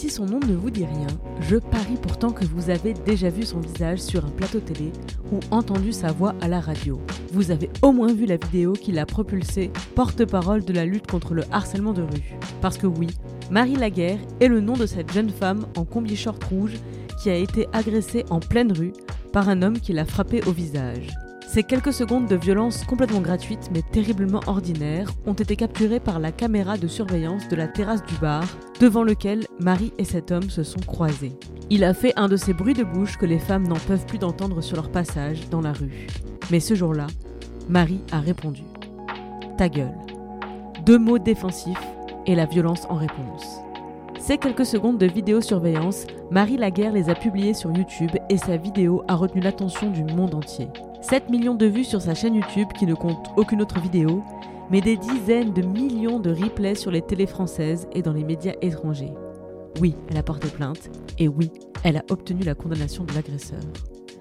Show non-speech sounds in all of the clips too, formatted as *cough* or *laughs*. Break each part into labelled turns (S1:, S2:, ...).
S1: Si son nom ne vous dit rien, je parie pourtant que vous avez déjà vu son visage sur un plateau télé ou entendu sa voix à la radio. Vous avez au moins vu la vidéo qui l'a propulsée porte-parole de la lutte contre le harcèlement de rue. Parce que oui, Marie Laguerre est le nom de cette jeune femme en combi short rouge qui a été agressée en pleine rue par un homme qui l'a frappée au visage. Ces quelques secondes de violence complètement gratuites mais terriblement ordinaires ont été capturées par la caméra de surveillance de la terrasse du bar devant lequel Marie et cet homme se sont croisés. Il a fait un de ces bruits de bouche que les femmes n'en peuvent plus d'entendre sur leur passage dans la rue. Mais ce jour-là, Marie a répondu. Ta gueule. Deux mots défensifs et la violence en réponse. Ces quelques secondes de vidéosurveillance, Marie Laguerre les a publiées sur YouTube et sa vidéo a retenu l'attention du monde entier. 7 millions de vues sur sa chaîne YouTube qui ne compte aucune autre vidéo, mais des dizaines de millions de replays sur les télés françaises et dans les médias étrangers. Oui, elle a porté plainte, et oui, elle a obtenu la condamnation de l'agresseur.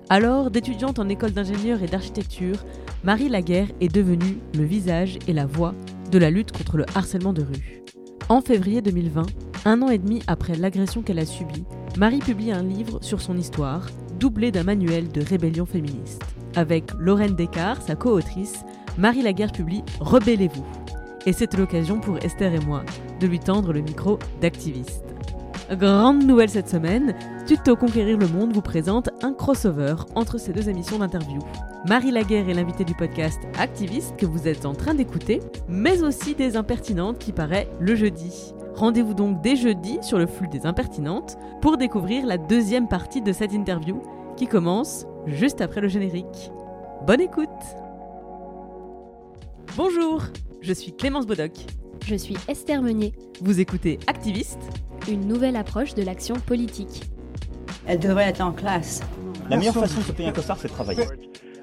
S1: Alors, d'étudiante en école d'ingénieur et d'architecture, Marie Laguerre est devenue le visage et la voix de la lutte contre le harcèlement de rue. En février 2020, un an et demi après l'agression qu'elle a subie, Marie publie un livre sur son histoire, doublé d'un manuel de rébellion féministe. Avec Lorraine Descartes, sa co-autrice, Marie Laguerre publie Rebellez-vous. Et c'est l'occasion pour Esther et moi de lui tendre le micro d'activiste. Grande nouvelle cette semaine, Tuto Conquérir le Monde vous présente un crossover entre ces deux émissions d'interview. Marie Laguerre est l'invitée du podcast Activiste que vous êtes en train d'écouter, mais aussi des impertinentes qui paraît le jeudi. Rendez-vous donc dès jeudi sur le flux des impertinentes pour découvrir la deuxième partie de cette interview qui commence juste après le générique. Bonne écoute Bonjour, je suis Clémence Bodoc.
S2: Je suis Esther Meunier.
S1: Vous écoutez Activiste,
S2: une nouvelle approche de l'action politique.
S3: Elle devrait être en classe.
S4: La meilleure façon de se payer un costard, c'est de travailler.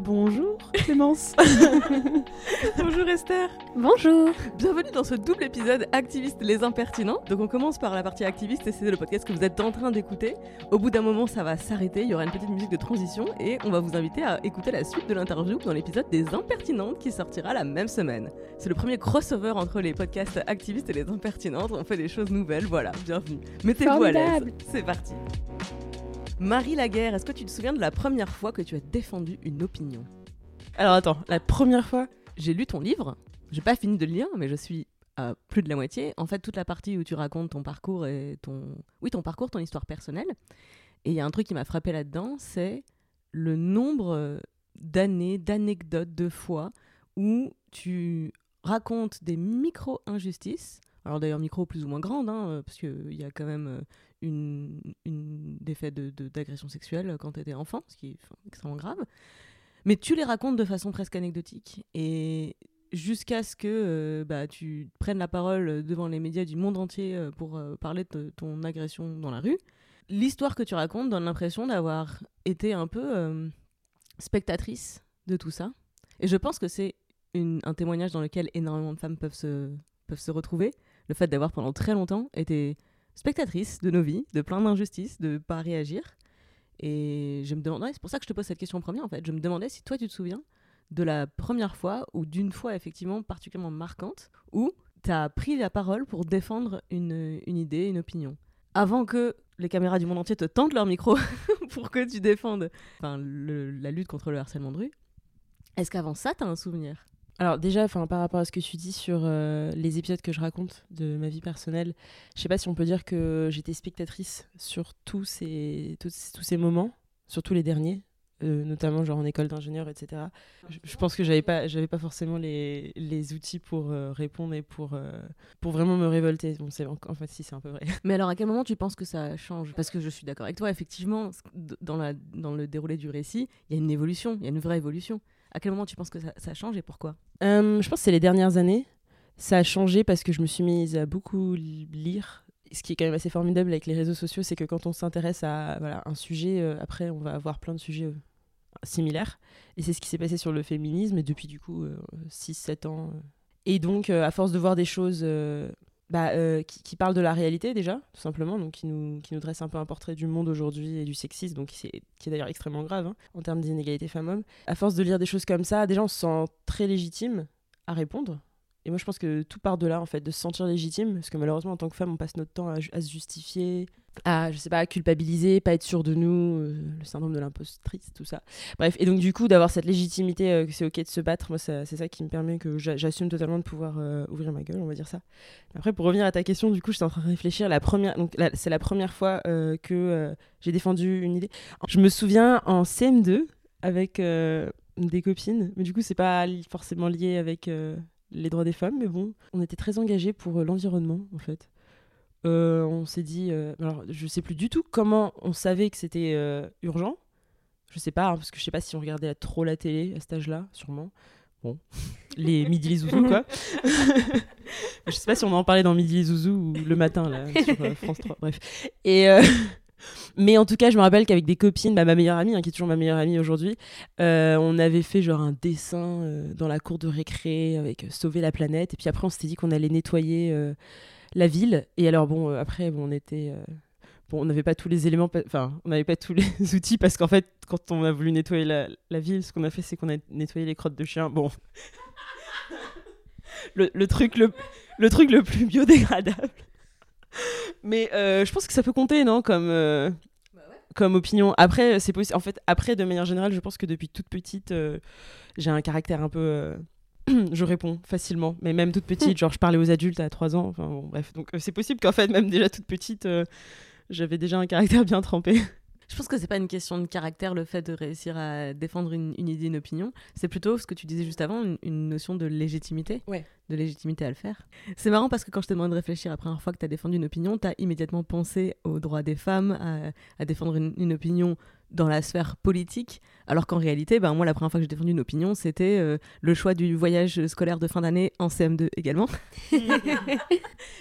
S5: Bonjour Clémence. *laughs*
S1: Bonjour Esther.
S2: Bonjour.
S1: Bienvenue dans ce double épisode Activiste les impertinents. Donc on commence par la partie activiste et c'est le podcast que vous êtes en train d'écouter. Au bout d'un moment ça va s'arrêter, il y aura une petite musique de transition et on va vous inviter à écouter la suite de l'interview dans l'épisode des impertinentes qui sortira la même semaine. C'est le premier crossover entre les podcasts activistes et les impertinentes. On fait des choses nouvelles, voilà, bienvenue. Mettez-vous à l'aise. C'est parti. Marie Laguerre, est-ce que tu te souviens de la première fois que tu as défendu une opinion
S5: Alors attends, la première fois
S1: J'ai lu ton livre, j'ai pas fini de le lire, mais je suis à plus de la moitié. En fait, toute la partie où tu racontes ton parcours et ton... Oui, ton parcours, ton histoire personnelle. Et il y a un truc qui m'a frappé là-dedans, c'est le nombre d'années, d'anecdotes, de fois où tu racontes des micro-injustices alors d'ailleurs micro plus ou moins grande, hein, parce qu'il y a quand même une, une des faits d'agression sexuelle quand tu étais enfant, ce qui est extrêmement grave. Mais tu les racontes de façon presque anecdotique. Et jusqu'à ce que euh, bah, tu prennes la parole devant les médias du monde entier euh, pour euh, parler de ton agression dans la rue, l'histoire que tu racontes donne l'impression d'avoir été un peu spectatrice de tout ça. Et je pense que c'est un témoignage dans lequel énormément de femmes peuvent se, peuvent se retrouver. Le fait d'avoir pendant très longtemps été spectatrice de nos vies, de plein d'injustices, de pas réagir. Et je me demandais, c'est pour ça que je te pose cette question en premier en fait, je me demandais si toi tu te souviens de la première fois ou d'une fois effectivement particulièrement marquante où tu as pris la parole pour défendre une, une idée, une opinion. Avant que les caméras du monde entier te tentent leur micro *laughs* pour que tu défendes la lutte contre le harcèlement de rue, est-ce qu'avant ça, tu as un souvenir?
S5: Alors déjà, par rapport à ce que tu dis sur euh, les épisodes que je raconte de ma vie personnelle, je sais pas si on peut dire que j'étais spectatrice sur tous ces, tous, ces moments, surtout les derniers. euh, notamment genre en école d'ingénieur, etc. Je, pense que j'avais pas, j'avais pas forcément les, les outils pour euh, répondre et pour, pour vraiment me révolter. Bon, c'est, en, fait, si, c'est un peu vrai. *laughs*
S1: Mais alors, à quel moment tu penses que ça change? Parce que je suis d'accord avec toi, effectivement, dans, la, dans le déroulé du récit, il y a une évolution, il y a une vraie évolution. À quel moment tu penses que ça, ça change et pourquoi?
S5: Euh, je pense que c'est les dernières années. Ça a changé parce que je me suis mise à beaucoup li- lire. Ce qui est quand même assez formidable avec les réseaux sociaux, c'est que quand on s'intéresse à un sujet, euh, après, on va avoir plein de sujets euh, similaires. Et c'est ce qui s'est passé sur le féminisme, depuis du coup 6-7 ans. Et donc, à force de voir des choses bah, euh, qui, parlent de la réalité déjà, tout simplement, donc qui nous, qui nous dressent un peu un portrait du monde aujourd'hui et du sexisme, donc qui est, qui est d'ailleurs extrêmement grave hein, en termes d'inégalité femmes-hommes. À force de lire des choses comme ça, déjà on se sent très légitime à répondre. Et moi je pense que tout part de là en fait, de se sentir légitime, parce que malheureusement en tant que femme on passe notre temps à, se justifier, à je sais pas, à culpabiliser, pas être sûr de nous, euh, le syndrome de l'impostrice, tout ça. Bref, et donc du coup d'avoir cette légitimité euh, que c'est ok de se battre, moi c'est ça qui me permet que j'a- j'assume totalement de pouvoir euh, ouvrir ma gueule, on va dire ça. Après pour revenir à ta question, du coup j'étais en train de réfléchir, la première, donc c'est la première fois que j'ai défendu une idée. Je me souviens en CM2 avec des copines, mais du coup c'est pas forcément lié avec les droits des femmes, mais bon, on était très engagés pour euh, l'environnement en fait. Euh, on s'est dit, euh, alors je sais plus du tout comment on savait que c'était euh, urgent. Je sais pas, hein, parce que je sais pas si on regardait la- trop la télé à cet âge-là, sûrement. Bon, *laughs* les midi les zouzous quoi. *laughs* je sais pas si on en parlait dans midi les zouzous ou le matin là sur France 3. Bref. Et *laughs* mais en tout cas, je me rappelle qu'avec des copines, bah, ma meilleure amie, hein, qui est toujours ma meilleure amie aujourd'hui, euh, on avait fait genre un dessin euh, dans la cour de récré avec euh, sauver la planète. Et puis après, on s'était dit qu'on allait nettoyer la ville. Et alors bon, après, bon, on était bon, on n'avait pas tous les éléments, enfin, on n'avait pas tous *laughs* les outils parce qu'en fait, quand on a voulu nettoyer la, ville, ce qu'on a fait, c'est qu'on a nettoyé les crottes de chiens. Bon, *laughs* le truc le, le truc le plus biodégradable. Mais euh, je pense que ça peut compter, non, comme euh, comme opinion. Après, c'est possible. En fait, après, de manière générale, je pense que depuis toute petite, euh, j'ai un caractère un peu. euh, *clears throat* je réponds facilement, mais même toute petite, *laughs* genre je parlais aux adultes à 3 ans. Enfin bon, bref, donc euh, c'est possible qu'en fait, même déjà toute petite, euh, j'avais déjà un caractère bien trempé.
S1: Je pense que c'est pas une question de caractère le fait de réussir à défendre une, une idée, une opinion. C'est plutôt ce que tu disais juste avant, une, une notion de légitimité.
S5: Ouais.
S1: De légitimité à le faire. C'est marrant parce que quand je te demande de réfléchir la première fois que tu as défendu une opinion, tu as immédiatement pensé aux droits des femmes, à, à défendre une, une opinion dans la sphère politique, alors qu'en réalité, ben, moi, la première fois que j'ai défendu une opinion, c'était euh, le choix du voyage scolaire de fin d'année en CM2 également. *laughs* Il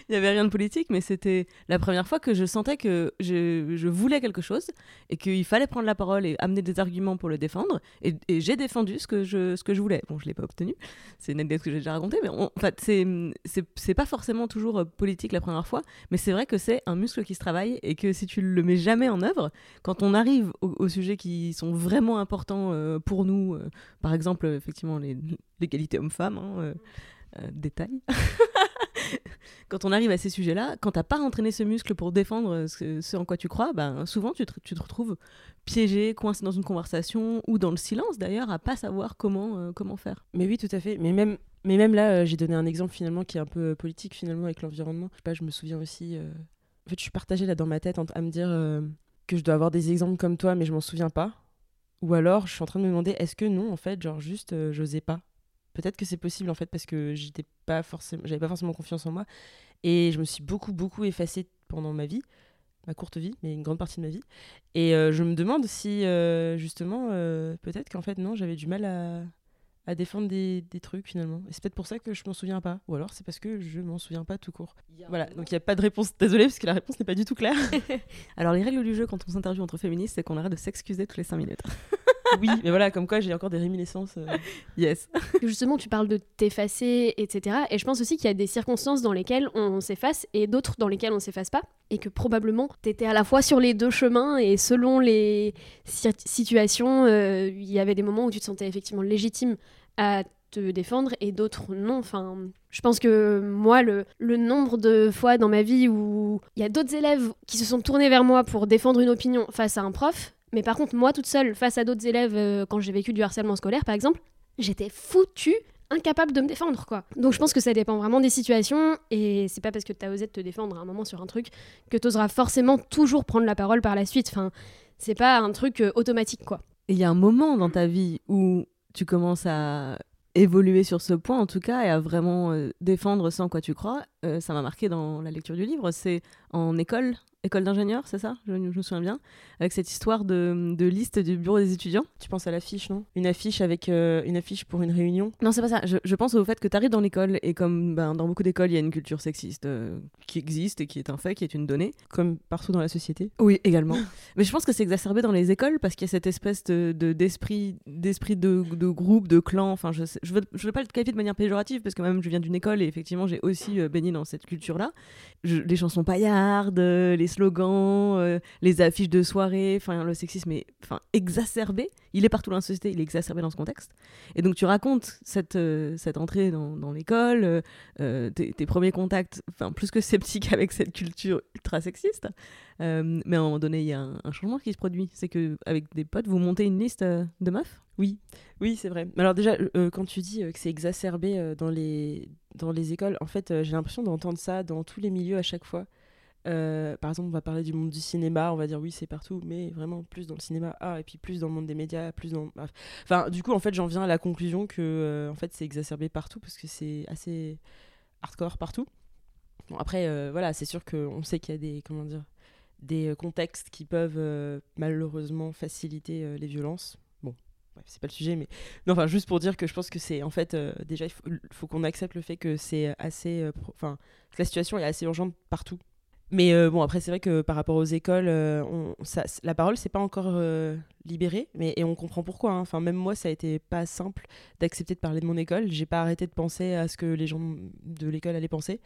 S1: n'y avait rien de politique, mais c'était la première fois que je sentais que je, je voulais quelque chose et qu'il fallait prendre la parole et amener des arguments pour le défendre. Et, et j'ai défendu ce que je, ce que je voulais. Bon, je ne l'ai pas obtenu, c'est une anecdote que j'ai déjà racontée, mais on- en fait, c'est, pas forcément toujours euh, politique la première fois, mais c'est vrai que c'est un muscle qui se travaille et que si tu le mets jamais en œuvre, quand on arrive au- aux, sujets qui sont vraiment importants euh, pour nous, euh, par exemple, effectivement, l'égalité homme-femme, hein, euh, détail. *laughs* quand on arrive à ces sujets-là, quand t'as pas entraîné ce muscle pour défendre ce, en quoi tu crois, ben, souvent tu te, retrouves piégé, coincé dans une conversation ou dans le silence d'ailleurs, à pas savoir comment, comment faire.
S5: Mais oui, tout à fait. Mais même, mais même là, j'ai donné un exemple finalement qui est un peu politique finalement avec l'environnement. Je sais pas, je me souviens aussi. En fait, je suis partagée là dans ma tête à me dire que je dois avoir des exemples comme toi, mais je m'en souviens pas. Ou alors, je suis en train de me demander, est-ce que non, en fait, genre juste, euh, j'osais pas? Peut-être que c'est possible en fait parce que j'étais pas forcément, j'avais pas forcément confiance en moi et je me suis beaucoup beaucoup effacée pendant ma vie, ma courte vie, mais une grande partie de ma vie. Et euh, je me demande si euh, justement, euh, peut-être qu'en fait non, j'avais du mal à, à défendre des, des trucs finalement. Et c'est peut-être pour ça que je m'en souviens pas. Ou alors c'est parce que je m'en souviens pas tout court. Voilà, donc il n'y a pas de réponse. Désolée parce que la réponse n'est pas du tout claire. *laughs*
S1: Alors les règles du jeu quand on s'interviewe entre féministes, c'est qu'on arrête de s'excuser toutes les 5 minutes. *laughs*
S5: oui, mais voilà, comme quoi j'ai encore des réminiscences. euh.
S1: Yes. *laughs*
S2: Justement, tu parles de t'effacer, etc. Et je pense aussi qu'il y a des circonstances dans lesquelles on s'efface et d'autres dans lesquelles on s'efface pas. Et que probablement, t'étais à la fois sur les deux chemins et selon les si- situations, euh, il y avait des moments où tu te sentais effectivement légitime à te défendre et d'autres non. Enfin, je pense que moi, le, le nombre de fois dans ma vie où il y a d'autres élèves qui se sont tournés vers moi pour défendre une opinion face à un prof, mais par contre, moi toute seule, face à d'autres élèves, euh, quand j'ai vécu du harcèlement scolaire par exemple, j'étais foutue incapable de me défendre quoi. Donc je pense que ça dépend vraiment des situations et c'est pas parce que t'as osé te défendre à un moment sur un truc que t'oseras forcément toujours prendre la parole par la suite. Enfin, c'est pas un truc euh, automatique quoi.
S1: Il y a un moment dans ta vie où tu commences à évoluer sur ce point, en tout cas, et à vraiment euh, défendre sans quoi tu crois. Euh, ça m'a marqué dans la lecture du livre. C'est en école, école d'ingénieur, c'est ça? Je, je me souviens bien, avec cette histoire de, de liste du bureau des étudiants.
S5: Tu penses à l'affiche, non? Une affiche avec euh, une affiche pour une réunion?
S1: Non, c'est pas ça. Je, je pense au fait que tu arrives dans l'école et comme ben, dans beaucoup d'écoles, il y a une culture sexiste euh, qui existe et qui est un fait, qui est une donnée.
S5: Comme partout dans la société?
S1: Oui, également. *laughs* Mais je pense que c'est exacerbé dans les écoles parce qu'il y a cette espèce de, de- d'esprit, d'esprit de, de groupe, de clan. Enfin, je, sais- je veux, je veux pas le qualifier de manière péjorative parce que même je viens d'une école et effectivement j'ai aussi euh, baigné dans cette culture-là. Les chansons paillardes, les slogans, euh, les affiches de soirée, enfin le sexisme est enfin exacerbé. Il est partout dans la société, il est exacerbé dans ce contexte. Et donc tu racontes cette, euh, cette entrée dans, l'école, euh, tes, premiers contacts, enfin plus que sceptiques avec cette culture ultra sexiste. Mais à un moment donné, il y a un, changement qui se produit. C'est que avec des potes, vous montez une liste de meufs?
S5: Oui, oui, c'est vrai. Alors déjà, quand tu dis que c'est exacerbé dans, les, dans les écoles, en fait, j'ai l'impression d'entendre ça dans tous les milieux à chaque fois. Euh, par exemple, on va parler du monde du cinéma, on va dire oui, c'est partout, mais vraiment plus dans le cinéma, ah, et puis plus dans le monde des médias, plus dans... Enfin, du coup, en fait, j'en viens à la conclusion que euh, en fait, c'est exacerbé partout, parce que c'est assez hardcore partout. Bon, après, euh, voilà, c'est sûr qu'on sait qu'il y a des, comment dire, des contextes qui peuvent malheureusement faciliter les violences. Bon, c'est pas le sujet, mais non, enfin, juste pour dire que je pense que c'est en fait déjà il faut, faut qu'on accepte le fait que c'est assez, enfin, la situation est assez urgente partout. Mais euh, bon, après, c'est vrai que par rapport aux écoles, euh, la parole, c'est pas encore euh, libérée, mais, et on comprend pourquoi. hein. Enfin, même moi, ça a été pas simple d'accepter de parler de mon école. J'ai pas arrêté de penser à ce que les gens de l'école allaient penser.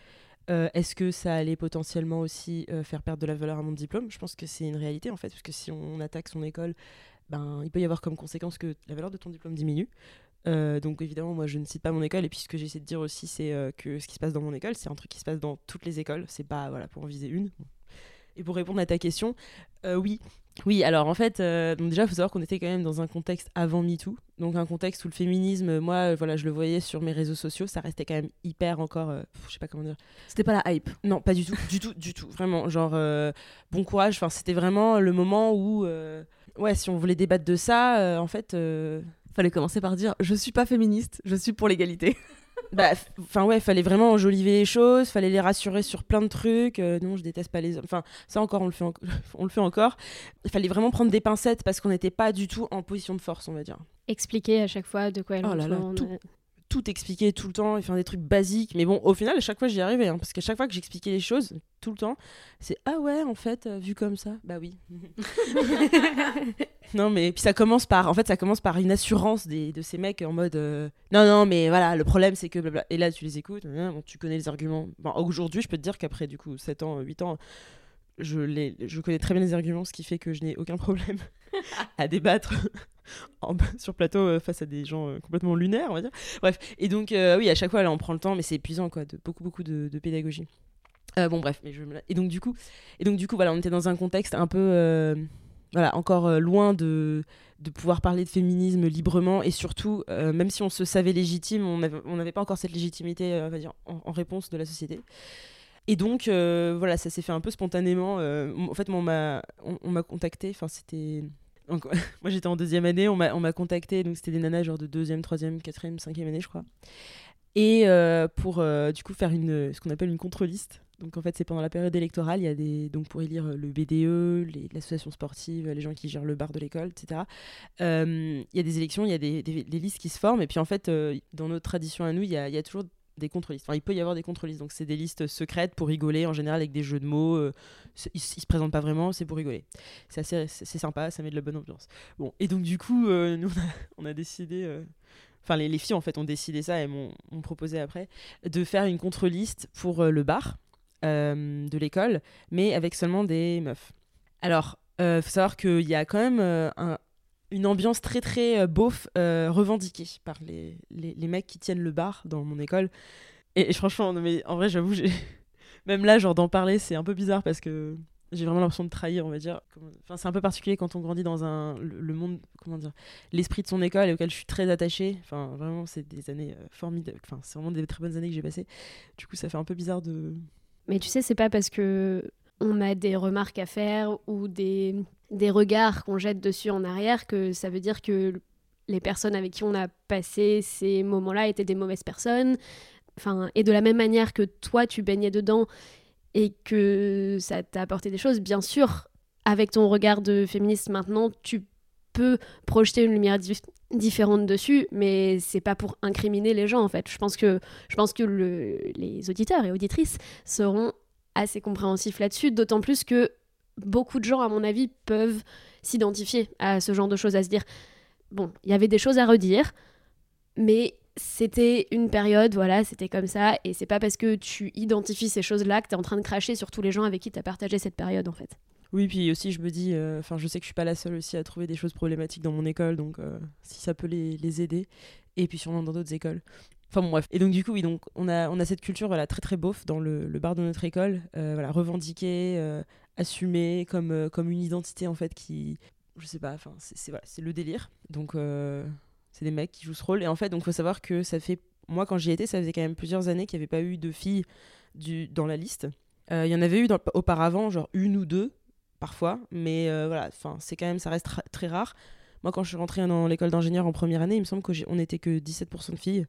S5: Euh, Est-ce que ça allait potentiellement aussi faire perdre de la valeur à mon diplôme? Je pense que c'est une réalité en fait, parce que si on attaque son école, ben, il peut y avoir comme conséquence que la valeur de ton diplôme diminue. Euh, donc évidemment, moi je ne cite pas mon école, et puis ce que j'essaie de dire aussi, c'est euh, que ce qui se passe dans mon école, c'est un truc qui se passe dans toutes les écoles, c'est pas voilà, pour en viser une. Et pour répondre à ta question, euh, oui. Oui, alors en fait, donc déjà, il faut savoir qu'on était quand même dans un contexte avant MeToo, donc un contexte où le féminisme, moi, voilà, je le voyais sur mes réseaux sociaux, ça restait quand même hyper encore, je sais pas comment dire,
S1: C'était pas la hype.
S5: non, pas du tout, du tout, du tout. Vraiment, genre, bon courage. Enfin, c'était vraiment le moment où, ouais, si on voulait débattre de ça, en fait,
S1: Fallait commencer par dire je suis pas féministe, je suis pour l'égalité. *laughs*
S5: bah, enfin ouais, fallait vraiment enjoliver les choses, fallait les rassurer sur plein de trucs. euh, non, je déteste pas les hommes. Enfin, ça encore, on le fait, en- *laughs* on le fait encore. Il fallait vraiment prendre des pincettes parce qu'on n'était pas du tout en position de force, on va dire.
S2: Expliquer à chaque fois de quoi elle
S5: Oh là tout. Tout expliquer tout le temps et faire des trucs basiques. Mais bon, au final, à chaque fois, j'y arrivais. hein, parce qu'à chaque fois que j'expliquais les choses, tout le temps, c'est Ah ouais, en fait, euh, vu comme ça, bah oui. *laughs* non, mais puis ça commence par. En fait, ça commence par une assurance des, de ces mecs en mode euh, Non, non, mais voilà, le problème, c'est que blabla. Et là, tu les écoutes, bon, tu connais les arguments. Bon, Aujourd'hui, je peux te dire qu'après, du coup, 7 ans, 8 ans. Je, les, je connais très bien les arguments, ce qui fait que je n'ai aucun problème à débattre *laughs* sur plateau euh, face à des gens euh, complètement lunaires, on va dire. Bref, et donc, euh, oui, à chaque fois, là, on prend le temps, mais c'est épuisant, quoi, de beaucoup, beaucoup de, pédagogie. Bon, bref, mais je, me et donc, du coup, et donc, du coup, voilà, on était dans un contexte un peu, voilà, encore loin de, de pouvoir parler de féminisme librement, et surtout, même si on se savait légitime, on n'avait pas encore cette légitimité, on va dire, en réponse de la société. Et donc, euh, voilà, ça s'est fait un peu spontanément. euh, en fait, on m'a on, contacté, enfin, c'était. *laughs* moi, j'étais en deuxième année, on m'a on m'a contacté, donc c'était des nanas genre de deuxième, troisième, quatrième, cinquième année, je crois. Et euh, pour, du coup, faire une, ce qu'on appelle une contre-liste. Donc, en fait, c'est pendant la période électorale, il y a des. Donc, pour élire le BDE, l'association sportive, les gens qui gèrent le bar de l'école, etc. Il y a des élections, il y a des, des- listes qui se forment, et puis, en fait, dans notre tradition à nous, il y a toujours des contre-listes. Enfin, il peut y avoir des contre-listes. Donc, c'est des listes secrètes pour rigoler, en général, avec des jeux de mots. euh, ils, se présentent pas vraiment, c'est pour rigoler. C'est assez c'est sympa, ça met de la bonne ambiance. Bon, et donc, du coup, euh, nous, on a, décidé. euh, Enfin, les, les filles, en fait, ont décidé ça et m'ont proposé après de faire une contre-liste pour euh, le bar de l'école, mais avec seulement des meufs. Alors, il faut savoir qu'il y a quand même un- une ambiance très très euh, beauf euh, revendiquée par les, les, les mecs qui tiennent le bar dans mon école. Et, franchement, en vrai, j'avoue, *laughs* même là, genre d'en parler, c'est un peu bizarre parce que j'ai vraiment l'impression de trahir, on va dire. Enfin, c'est un peu particulier quand on grandit dans un le, le monde, comment dire, l'esprit de son école et auquel je suis très attachée. Enfin, vraiment, c'est des années euh, formidables. Enfin, c'est vraiment des très bonnes années que j'ai passées. Du coup, ça fait un peu bizarre de.
S2: Mais tu sais, c'est pas parce que on a des remarques à faire ou des des regards qu'on jette dessus en arrière que ça veut dire que les personnes avec qui on a passé ces moments-là étaient des mauvaises personnes. Enfin, et de la même manière que toi, tu baignais dedans et que ça t'a apporté des choses, bien sûr, avec ton regard de féministe maintenant, tu peux projeter une lumière différente dessus, mais c'est pas pour incriminer les gens en fait. Je pense que, je pense que les auditeurs et auditrices seront assez compréhensifs là-dessus, d'autant plus que beaucoup de gens, à mon avis, peuvent s'identifier à ce genre de choses, à se dire bon, il y avait des choses à redire, mais c'était une période, voilà, c'était comme ça, et c'est pas parce que tu identifies ces choses-là que tu es en train de cracher sur tous les gens avec qui tu as partagé cette période en fait.
S5: Oui, puis aussi je me dis, euh, enfin je sais que je suis pas la seule aussi à trouver des choses problématiques dans mon école, donc euh, si ça peut les, aider, et puis sûrement dans d'autres écoles. Enfin bon bref. Et donc du coup oui donc on a on a cette culture voilà très très beauf dans le, bar de notre école, euh, voilà revendiquée, assumée comme comme une identité en fait qui je sais pas, enfin c'est voilà, le délire. Donc c'est des mecs qui jouent ce rôle et en fait donc faut savoir que ça fait moi quand j'y étais ça faisait quand même plusieurs années qu'il n'y avait pas eu de filles du dans la liste. Il y en avait eu auparavant genre une ou deux parfois, mais euh, voilà, enfin, c'est quand même, ça reste très rare. Moi, quand je suis rentrée dans l'école d'ingénieur en première année, il me semble qu'on n'était que 17% de filles.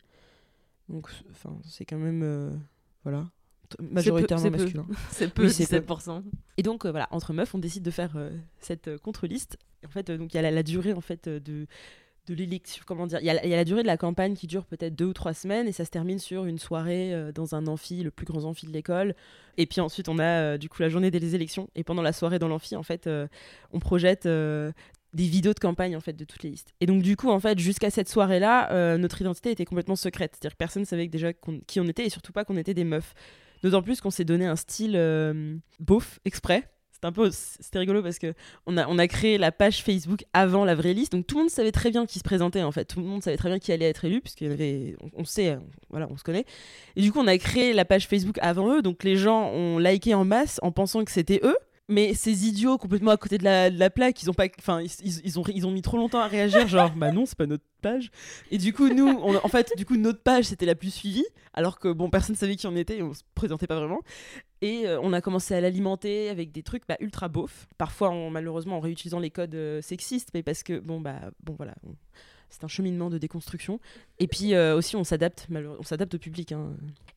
S5: Donc, enfin, c'est quand même, euh, voilà, majoritairement masculin.
S1: C'est peu, 17%. *laughs*
S5: Et donc, euh, voilà, entre meufs, on décide de faire cette contre-liste. En fait, donc, il y a la, la, durée, en fait, de de l'élection, comment dire, il y, a, la durée de la campagne qui dure peut-être deux ou trois semaines et ça se termine sur une soirée euh, dans un amphi, le plus grand amphi de l'école. Et puis ensuite, on a euh, du coup la journée des élections et pendant la soirée dans l'amphi, en fait, euh, on projette des vidéos de campagne en fait de toutes les listes. Et donc du coup, en fait, jusqu'à cette soirée-là, notre identité était complètement secrète, c'est-à-dire que personne ne savait déjà qui on était et surtout pas qu'on était des meufs. D'autant plus qu'on s'est donné un style beauf exprès. C'était un peu c'était rigolo parce que on a, on a créé la page Facebook avant la vraie liste. Donc tout le monde savait très bien qui se présentait en fait. Tout le monde savait très bien qui allait être élu puisqu'il y avait on, sait voilà on se connaît. Et du coup on a créé la page Facebook avant eux. Donc les gens ont liké en masse en pensant que c'était eux mais ces idiots complètement à côté de la, plaque, ils ont pas, enfin, ils, ont, ils ont mis trop longtemps à réagir, *laughs* genre, bah non, c'est pas notre page. Et du coup, nous, en fait, du coup, notre page c'était la plus suivie, alors que bon, personne savait qui on était, et on se présentait pas vraiment. Et euh, on a commencé à l'alimenter avec des trucs bah, ultra beaufs, parfois malheureusement en réutilisant les codes euh, sexistes, mais parce que bon bah bon voilà. c'est un cheminement de déconstruction. Et puis euh, aussi, on s'adapte, on s'adapte au public. Hein.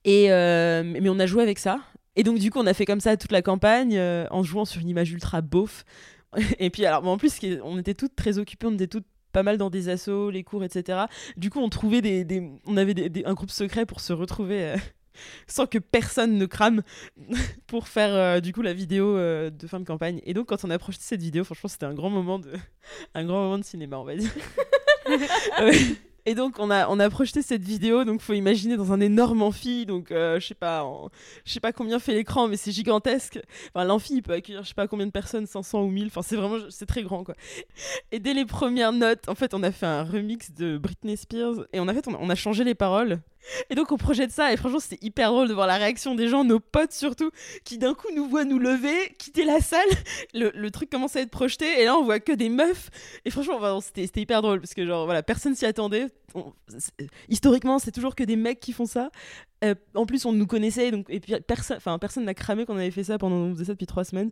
S5: Et mais on a joué avec ça. Et donc, du coup, on a fait comme ça toute la campagne euh, en jouant sur une image ultra beauf. *laughs* Et puis, alors, en plus, on était toutes très occupées, on était toutes pas mal dans des assos, les cours, etc. Du coup, on trouvait des, on avait un groupe secret pour se retrouver euh, *laughs* sans que personne ne crame *laughs* pour faire euh, du coup la vidéo de fin de campagne. Et donc, quand on a projeté cette vidéo, franchement, c'était un grand moment de, un grand moment de cinéma, on va dire. Et donc on a on a projeté cette vidéo, donc faut imaginer dans un énorme amphi, donc euh, je sais pas, je sais pas combien fait l'écran, mais c'est gigantesque. Enfin l'amphi peut accueillir je sais pas combien de personnes, 500 ou 1000. Enfin c'est vraiment c'est très grand quoi. Et dès les premières notes, en fait on a fait un remix de Britney Spears et on fait on a changé les paroles et donc on projette ça et franchement c'était hyper drôle de voir la réaction des gens, nos potes surtout, qui d'un coup nous voient nous lever, quitter la salle, le, truc commence à être projeté et là on voit que des meufs et franchement c'était hyper drôle parce que genre voilà personne s'y attendait. historiquement c'est toujours que des mecs qui font ça. Euh, en plus on nous connaissait donc et puis personne, enfin personne n'a cramé qu'on avait fait ça pendant on faisait ça depuis trois semaines.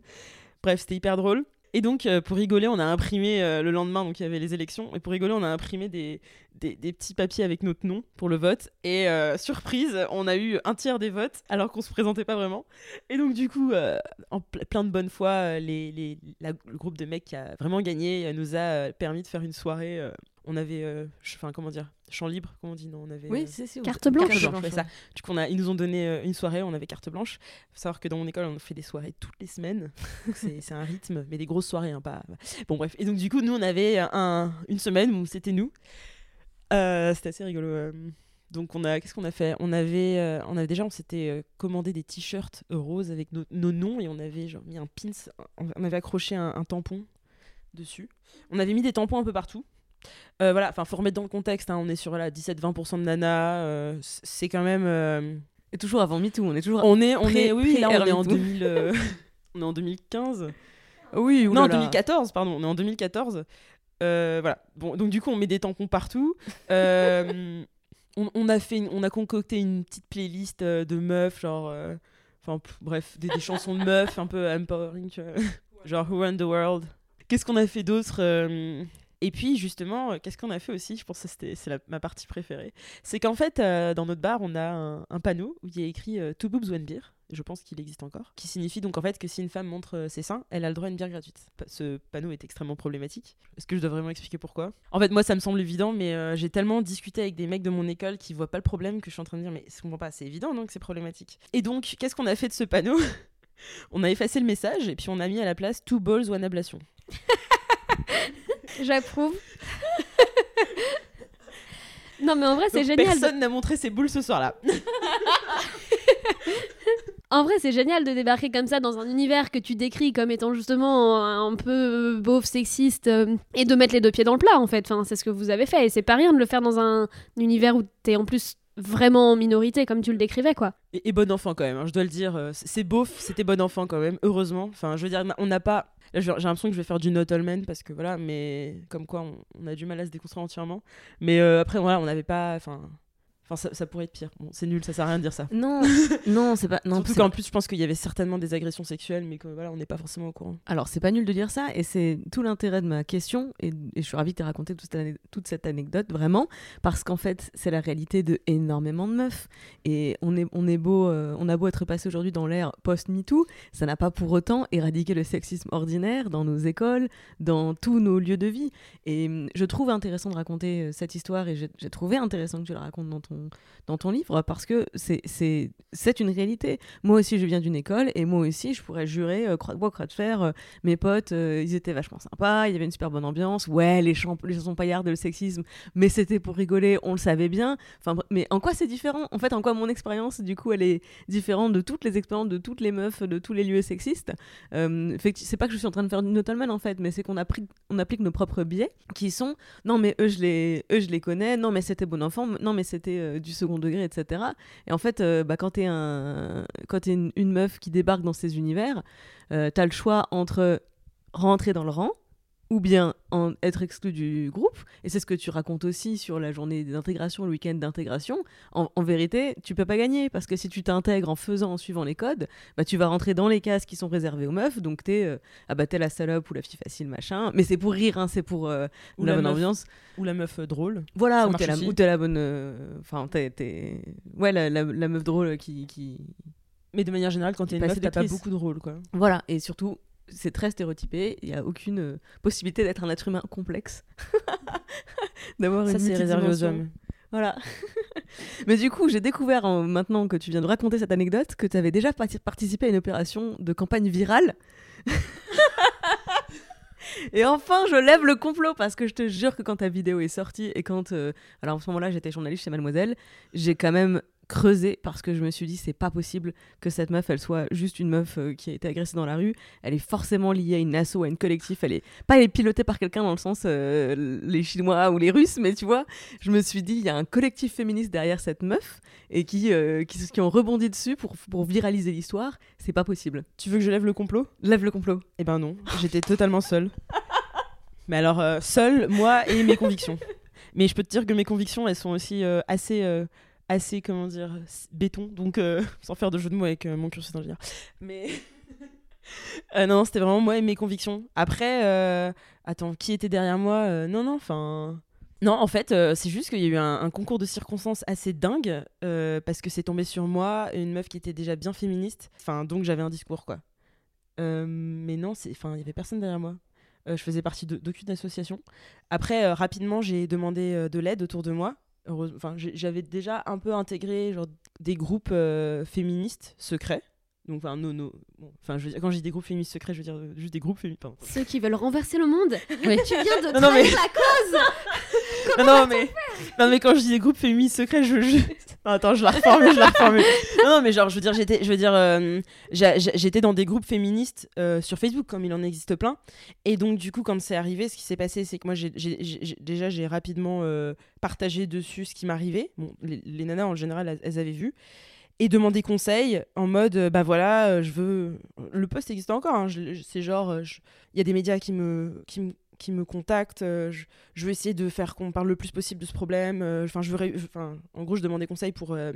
S5: Bref c'était hyper drôle. Et donc, euh, pour rigoler, on a imprimé euh, le lendemain, donc il y avait les élections, et pour rigoler, on a imprimé des, des, petits papiers avec notre nom pour le vote. Et euh, surprise, on a eu un tiers des votes, alors qu'on se présentait pas vraiment. Et donc, du coup, en plein de bonne foi, les, les, le groupe de mecs qui a vraiment gagné nous a permis de faire une soirée. on avait, enfin, comment dire, champ libre, comment on dit Non, on avait.
S1: Oui, c'est
S2: Carte blanche.
S5: Carte blanche ça. Du coup, on a, ils nous ont donné euh, une soirée, on avait carte blanche. Il faut savoir que dans mon école, on fait des soirées toutes les semaines. *laughs* c'est un rythme, mais des grosses soirées, hein, pas. Bon, bref. Et donc, du coup, nous, on avait un, une semaine où c'était nous. Euh, c'était assez rigolo. Euh. Donc on a, qu'est-ce qu'on a fait? On avait, on avait déjà, on s'était commandé des t-shirts roses avec nos, noms et on avait genre mis un pins, on avait accroché un tampon dessus. On avait mis des tampons un peu partout. Euh, voilà, enfin, faut remettre dans le contexte. Hein, on est sur la 17-20% de nana. Euh, c'est quand même. Euh,
S1: Et toujours avant MeToo, on est toujours.
S5: On est, on est, oui, là, on est en 2000. *laughs* on est en 2015.
S1: Oui,
S5: non, en 2014, pardon. On est en 2014. Voilà. Bon, donc du coup, on met des tampons partout. *laughs* on, a fait, on a concocté une petite playlist de meufs, genre, enfin, bref, des, des chansons de meufs un peu empowering, genre Who Run the World qu'est-ce qu'on a fait d'autre euh, Et puis justement, euh, qu'est-ce qu'on a fait aussi? Je pense que c'était c'est ma partie préférée. C'est qu'en fait, euh, dans notre bar, on a un, un panneau où il y a écrit euh, Two boobs one beer. Je pense qu'il existe encore. Qui signifie donc en fait que si une femme montre euh, ses seins, elle a le droit à une bière gratuite. Ce panneau est extrêmement problématique. Est-ce que je dois vraiment expliquer pourquoi? En fait, moi, ça me semble évident, mais euh, j'ai tellement discuté avec des mecs de mon école qui voient pas le problème que je suis en train de dire, mais je comprends pas, c'est évident donc c'est problématique? Et donc, qu'est-ce qu'on a fait de ce panneau? *laughs* On a effacé le message et puis on a mis à la place Two balls one ablation. *laughs*
S2: J'approuve. *laughs* non, mais en vrai, c'est génial.
S5: Personne n'a montré ses boules ce soir-là.
S2: En vrai, c'est génial de débarquer comme ça dans un univers que tu décris comme étant justement un peu beauf, sexiste, euh, et de mettre les deux pieds dans le plat, en fait. Enfin, c'est ce que vous avez fait, et c'est pas rien de le faire dans un univers où t'es en plus vraiment en minorité, comme tu le décrivais, quoi.
S5: Et, bon enfant quand même, hein, je dois le dire. euh, C'est beauf, c'était bon enfant quand même, heureusement. Enfin, je veux dire, on n'a pas. J'ai l'impression que je vais faire du not all men parce que voilà, mais comme quoi on, on a du mal à se déconstruire entièrement. Mais euh, après, voilà, on n'avait pas. Enfin. Enfin, ça, ça pourrait être pire. Bon, c'est nul, ça sert à rien de dire ça.
S1: Non, *laughs* non, c'est pas. Non,
S5: Surtout qu'en plus, je pense qu'il y avait certainement des agressions sexuelles, mais que voilà, on n'est pas forcément au courant.
S1: Alors, c'est pas nul de dire ça, et c'est tout l'intérêt de ma question, et, et je suis ravie que tu aies raconté toute toute cette anecdote, vraiment, parce qu'en fait, c'est la réalité de énormément de meufs. Et on est, on est beau, euh, on a beau être passé aujourd'hui dans l'ère post-MeToo, ça n'a pas pour autant éradiqué le sexisme ordinaire dans nos écoles, dans tous nos lieux de vie. Et hum, je trouve intéressant de raconter euh, cette histoire, et j'ai trouvé intéressant que tu la racontes dans ton, dans ton livre, parce que c'est- une réalité. Moi aussi, je viens d'une école et moi aussi, je pourrais jurer, euh, croix de bois, croix de fer, euh, mes potes, euh, ils étaient vachement sympas, il y avait une super bonne ambiance. Ouais, les, les chansons paillardes, le sexisme, mais c'était pour rigoler, on le savait bien. Enfin, mais en quoi c'est différent? En fait, en quoi mon expérience, du coup, elle est différente de toutes les expériences de toutes les meufs, de tous les lieux sexistes? Euh, C'est pas que je suis en train de faire du Notalman en fait, mais c'est qu'on applique nos propres biais qui sont non, mais eux, je les, eux, je les connais, non, mais c'était bon enfant, non, mais c'était euh, du second degré, etc. Et en fait, euh, bah, quand t'es un, quand t'es une, une meuf qui débarque dans ces univers, euh, t'as le choix entre rentrer dans le rang ou bien en être exclu du groupe. Et c'est ce que tu racontes aussi sur la journée d'intégration, le week-end d'intégration. En, en vérité, tu peux pas gagner parce que si tu t'intègres en faisant, en suivant les codes, bah, tu vas rentrer dans les cases qui sont réservées aux meufs. Donc t'es, euh, ah bah t'es la salope ou la fille facile, machin. Mais c'est pour rire, hein, c'est pour euh,
S5: Ou
S1: la,
S5: la
S1: bonne
S5: meuf-
S1: ambiance.
S5: Ou la meuf euh, drôle.
S1: Voilà,
S5: marche
S1: t'es la, t'es la bonne. euh, Enfin, t'es, t'es- Ouais, la, la- la meuf drôle qui. qui...
S5: Mais de manière générale, quand t'es une meuf, t'as pas beaucoup de rôle, quoi.
S1: Voilà, et surtout, c'est très stéréotypé. Il n'y a aucune euh, possibilité d'être un être humain complexe. *laughs* D'avoir
S5: Ça, c'est réservé aux hommes.
S1: Voilà. *laughs* Mais du coup, j'ai découvert, en- maintenant que tu viens de raconter cette anecdote, que tu avais déjà parti- participé à une opération de campagne virale. *laughs* Et enfin, je lève le complot parce que je te jure que quand ta vidéo est sortie et quand. euh, alors en ce moment-là, j'étais journaliste chez Mademoiselle, j'ai quand même creusé parce que je me suis dit, c'est pas possible que cette meuf, elle soit juste une meuf euh, qui a été agressée dans la rue. Elle est forcément liée à une asso, à une collectif. Elle est pas elle est pilotée par quelqu'un dans le sens euh, les Chinois ou les Russes, mais tu vois, je me suis dit, il y a un collectif féministe derrière cette meuf et qui, euh, qui, qui ont rebondi dessus pour, pour viraliser l'histoire. C'est pas possible.
S5: Tu veux que je lève le complot?
S1: Lève le complot.
S5: Eh ben non, j'étais totalement seule. Mais alors, seule, moi et mes convictions. Mais je peux te dire que mes convictions, elles sont aussi assez, assez, comment dire, béton. Donc, euh, *laughs* sans faire de jeu de mots avec euh, mon cursus d'ingénieur. Mais. *laughs* Euh, non, c'était vraiment moi et mes convictions. Après, attends, qui était derrière moi Non, non, enfin. Non, en fait, c'est juste qu'il y a eu un, concours de circonstances assez dingue parce que c'est tombé sur moi, une meuf qui était déjà bien féministe. Enfin, donc j'avais un discours, quoi. Mais non, il y avait personne derrière moi. Je faisais partie d'aucune association. Après, rapidement, j'ai demandé de l'aide autour de moi. Heureuse- Enfin, j'ai- j'avais déjà un peu intégré genre, des groupes euh, féministes secrets. Donc, enfin, no, no- bon, enfin, je veux dire, quand je dis des groupes féministes secrets, je veux dire euh, juste des groupes féministes. pardon.
S2: Ceux qui veulent renverser le monde. *laughs*
S5: Oui.
S2: Tu viens de
S5: Non, non, mais-
S2: la cause *laughs*
S5: non, non, mais... non, mais quand je dis des groupes féministes secrets, je. je... *laughs* Non, attends, je la reformule, je la reformule. Non, non, mais genre, je veux dire, j'étais, je veux dire, euh, j'étais dans des groupes féministes euh, sur Facebook, comme il en existe plein. Et donc, du coup, quand c'est arrivé, ce qui s'est passé, c'est que moi, j'ai- déjà, j'ai rapidement euh, partagé dessus ce qui m'arrivait. Bon, les, les nanas, en général, elles, elles avaient vu. Et demandé conseil en mode, euh, bah voilà, euh, je veux. Le post existe encore, hein, je- je- c'est genre, euh, je- il y a des médias qui me, qui me, qui me contactent, je, je veux essayer de faire qu'on parle le plus possible de ce problème. Enfin, je veux, enfin, en gros, je demandais conseil pour euh,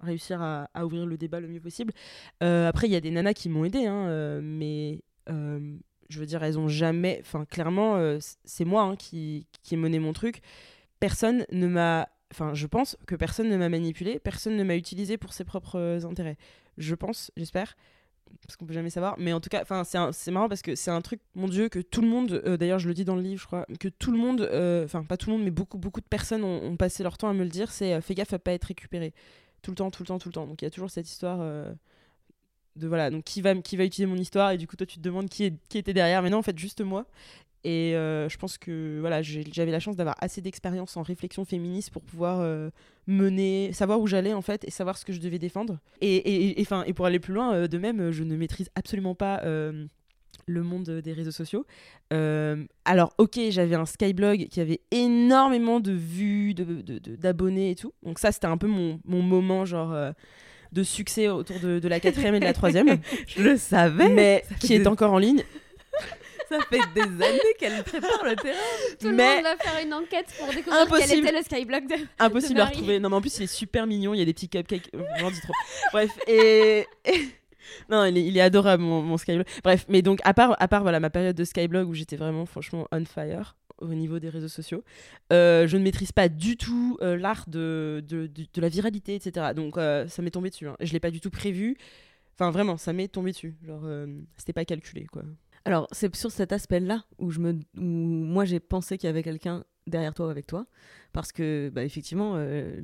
S5: réussir à, ouvrir le débat le mieux possible. Après, il y a des nanas qui m'ont aidé, hein, mais je veux dire, elles ont jamais. Enfin, clairement, c'est moi hein, qui, qui ai mené mon truc. Personne ne m'a. Enfin, je pense que personne ne m'a manipulé, personne ne m'a utilisé pour ses propres intérêts. Je pense, j'espère, parce qu'on peut jamais savoir. Mais en tout cas, enfin, c'est marrant parce que c'est un truc, mon Dieu, que tout le monde. euh, D'ailleurs, je le dis dans le livre, je crois, que tout le monde. euh, Enfin, pas tout le monde, mais beaucoup, beaucoup de personnes ont, passé leur temps à me le dire. C'est euh, fais gaffe à pas être récupéré. Tout le temps, tout le temps, tout le temps. Donc il y a toujours cette histoire. euh, de voilà donc qui va qui va utiliser mon histoire et du coup toi tu te demandes qui qui était derrière mais non en fait juste moi et euh, je pense que voilà j'avais la chance d'avoir assez d'expérience en réflexion féministe pour pouvoir euh, mener savoir où j'allais en fait et savoir ce que je devais défendre et et, et, et pour aller plus loin euh, de même je ne maîtrise absolument pas euh, le monde des réseaux sociaux. Alors, ok, j'avais un Skyblog qui avait énormément de vues, de- de- de- d'abonnés et tout. Donc ça, c'était un peu mon, mon moment, genre, de succès autour de, de la quatrième et de la troisième. *laughs*
S1: Je le savais.
S5: mais qui est encore en ligne.
S1: Ça fait des années qu'elle prépare le terrain.
S2: Tout le
S5: Mais-
S2: monde va faire une enquête pour découvrir quel
S5: Impossible.
S2: était le skyblock de.
S5: Impossible
S2: de
S5: à
S2: Marie.
S5: retrouver. Non, mais en plus, il est super mignon. Il y a des petits cupcakes. J'en dis trop. Bref, et. et- *laughs* Non, il est, il est adorable, mon, mon Skyblog. Bref, mais donc, à part, à part voilà, ma période de Skyblog où j'étais vraiment, franchement, on fire au niveau des réseaux sociaux, euh, je ne maîtrise pas du tout euh, l'art de, de, de- de la viralité, etc. Donc, euh, ça m'est tombé dessus. hein. Je l'ai pas du tout prévu. Enfin, vraiment, ça m'est tombé dessus. Genre, c'était pas calculé, quoi.
S1: Alors, c'est sur cet aspect-là où, où moi j'ai pensé qu'il y avait quelqu'un derrière toi ou avec toi. Parce que, bah, effectivement, euh,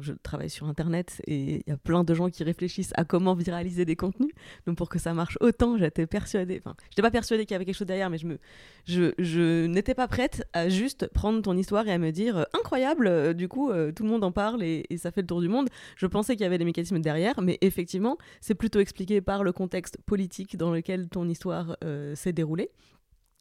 S1: je travaille sur Internet et il y a plein de gens qui réfléchissent à comment viraliser des contenus. Donc, pour que ça marche autant, j'étais persuadée. Enfin, je n'étais pas persuadée qu'il y avait quelque chose derrière, mais je, me, je, je n'étais pas prête à juste prendre ton histoire et à me dire euh, incroyable, euh, du coup, tout le monde en parle et, ça fait le tour du monde. Je pensais qu'il y avait des mécanismes derrière, mais effectivement, c'est plutôt expliqué par le contexte politique dans lequel ton histoire s'est déroulée.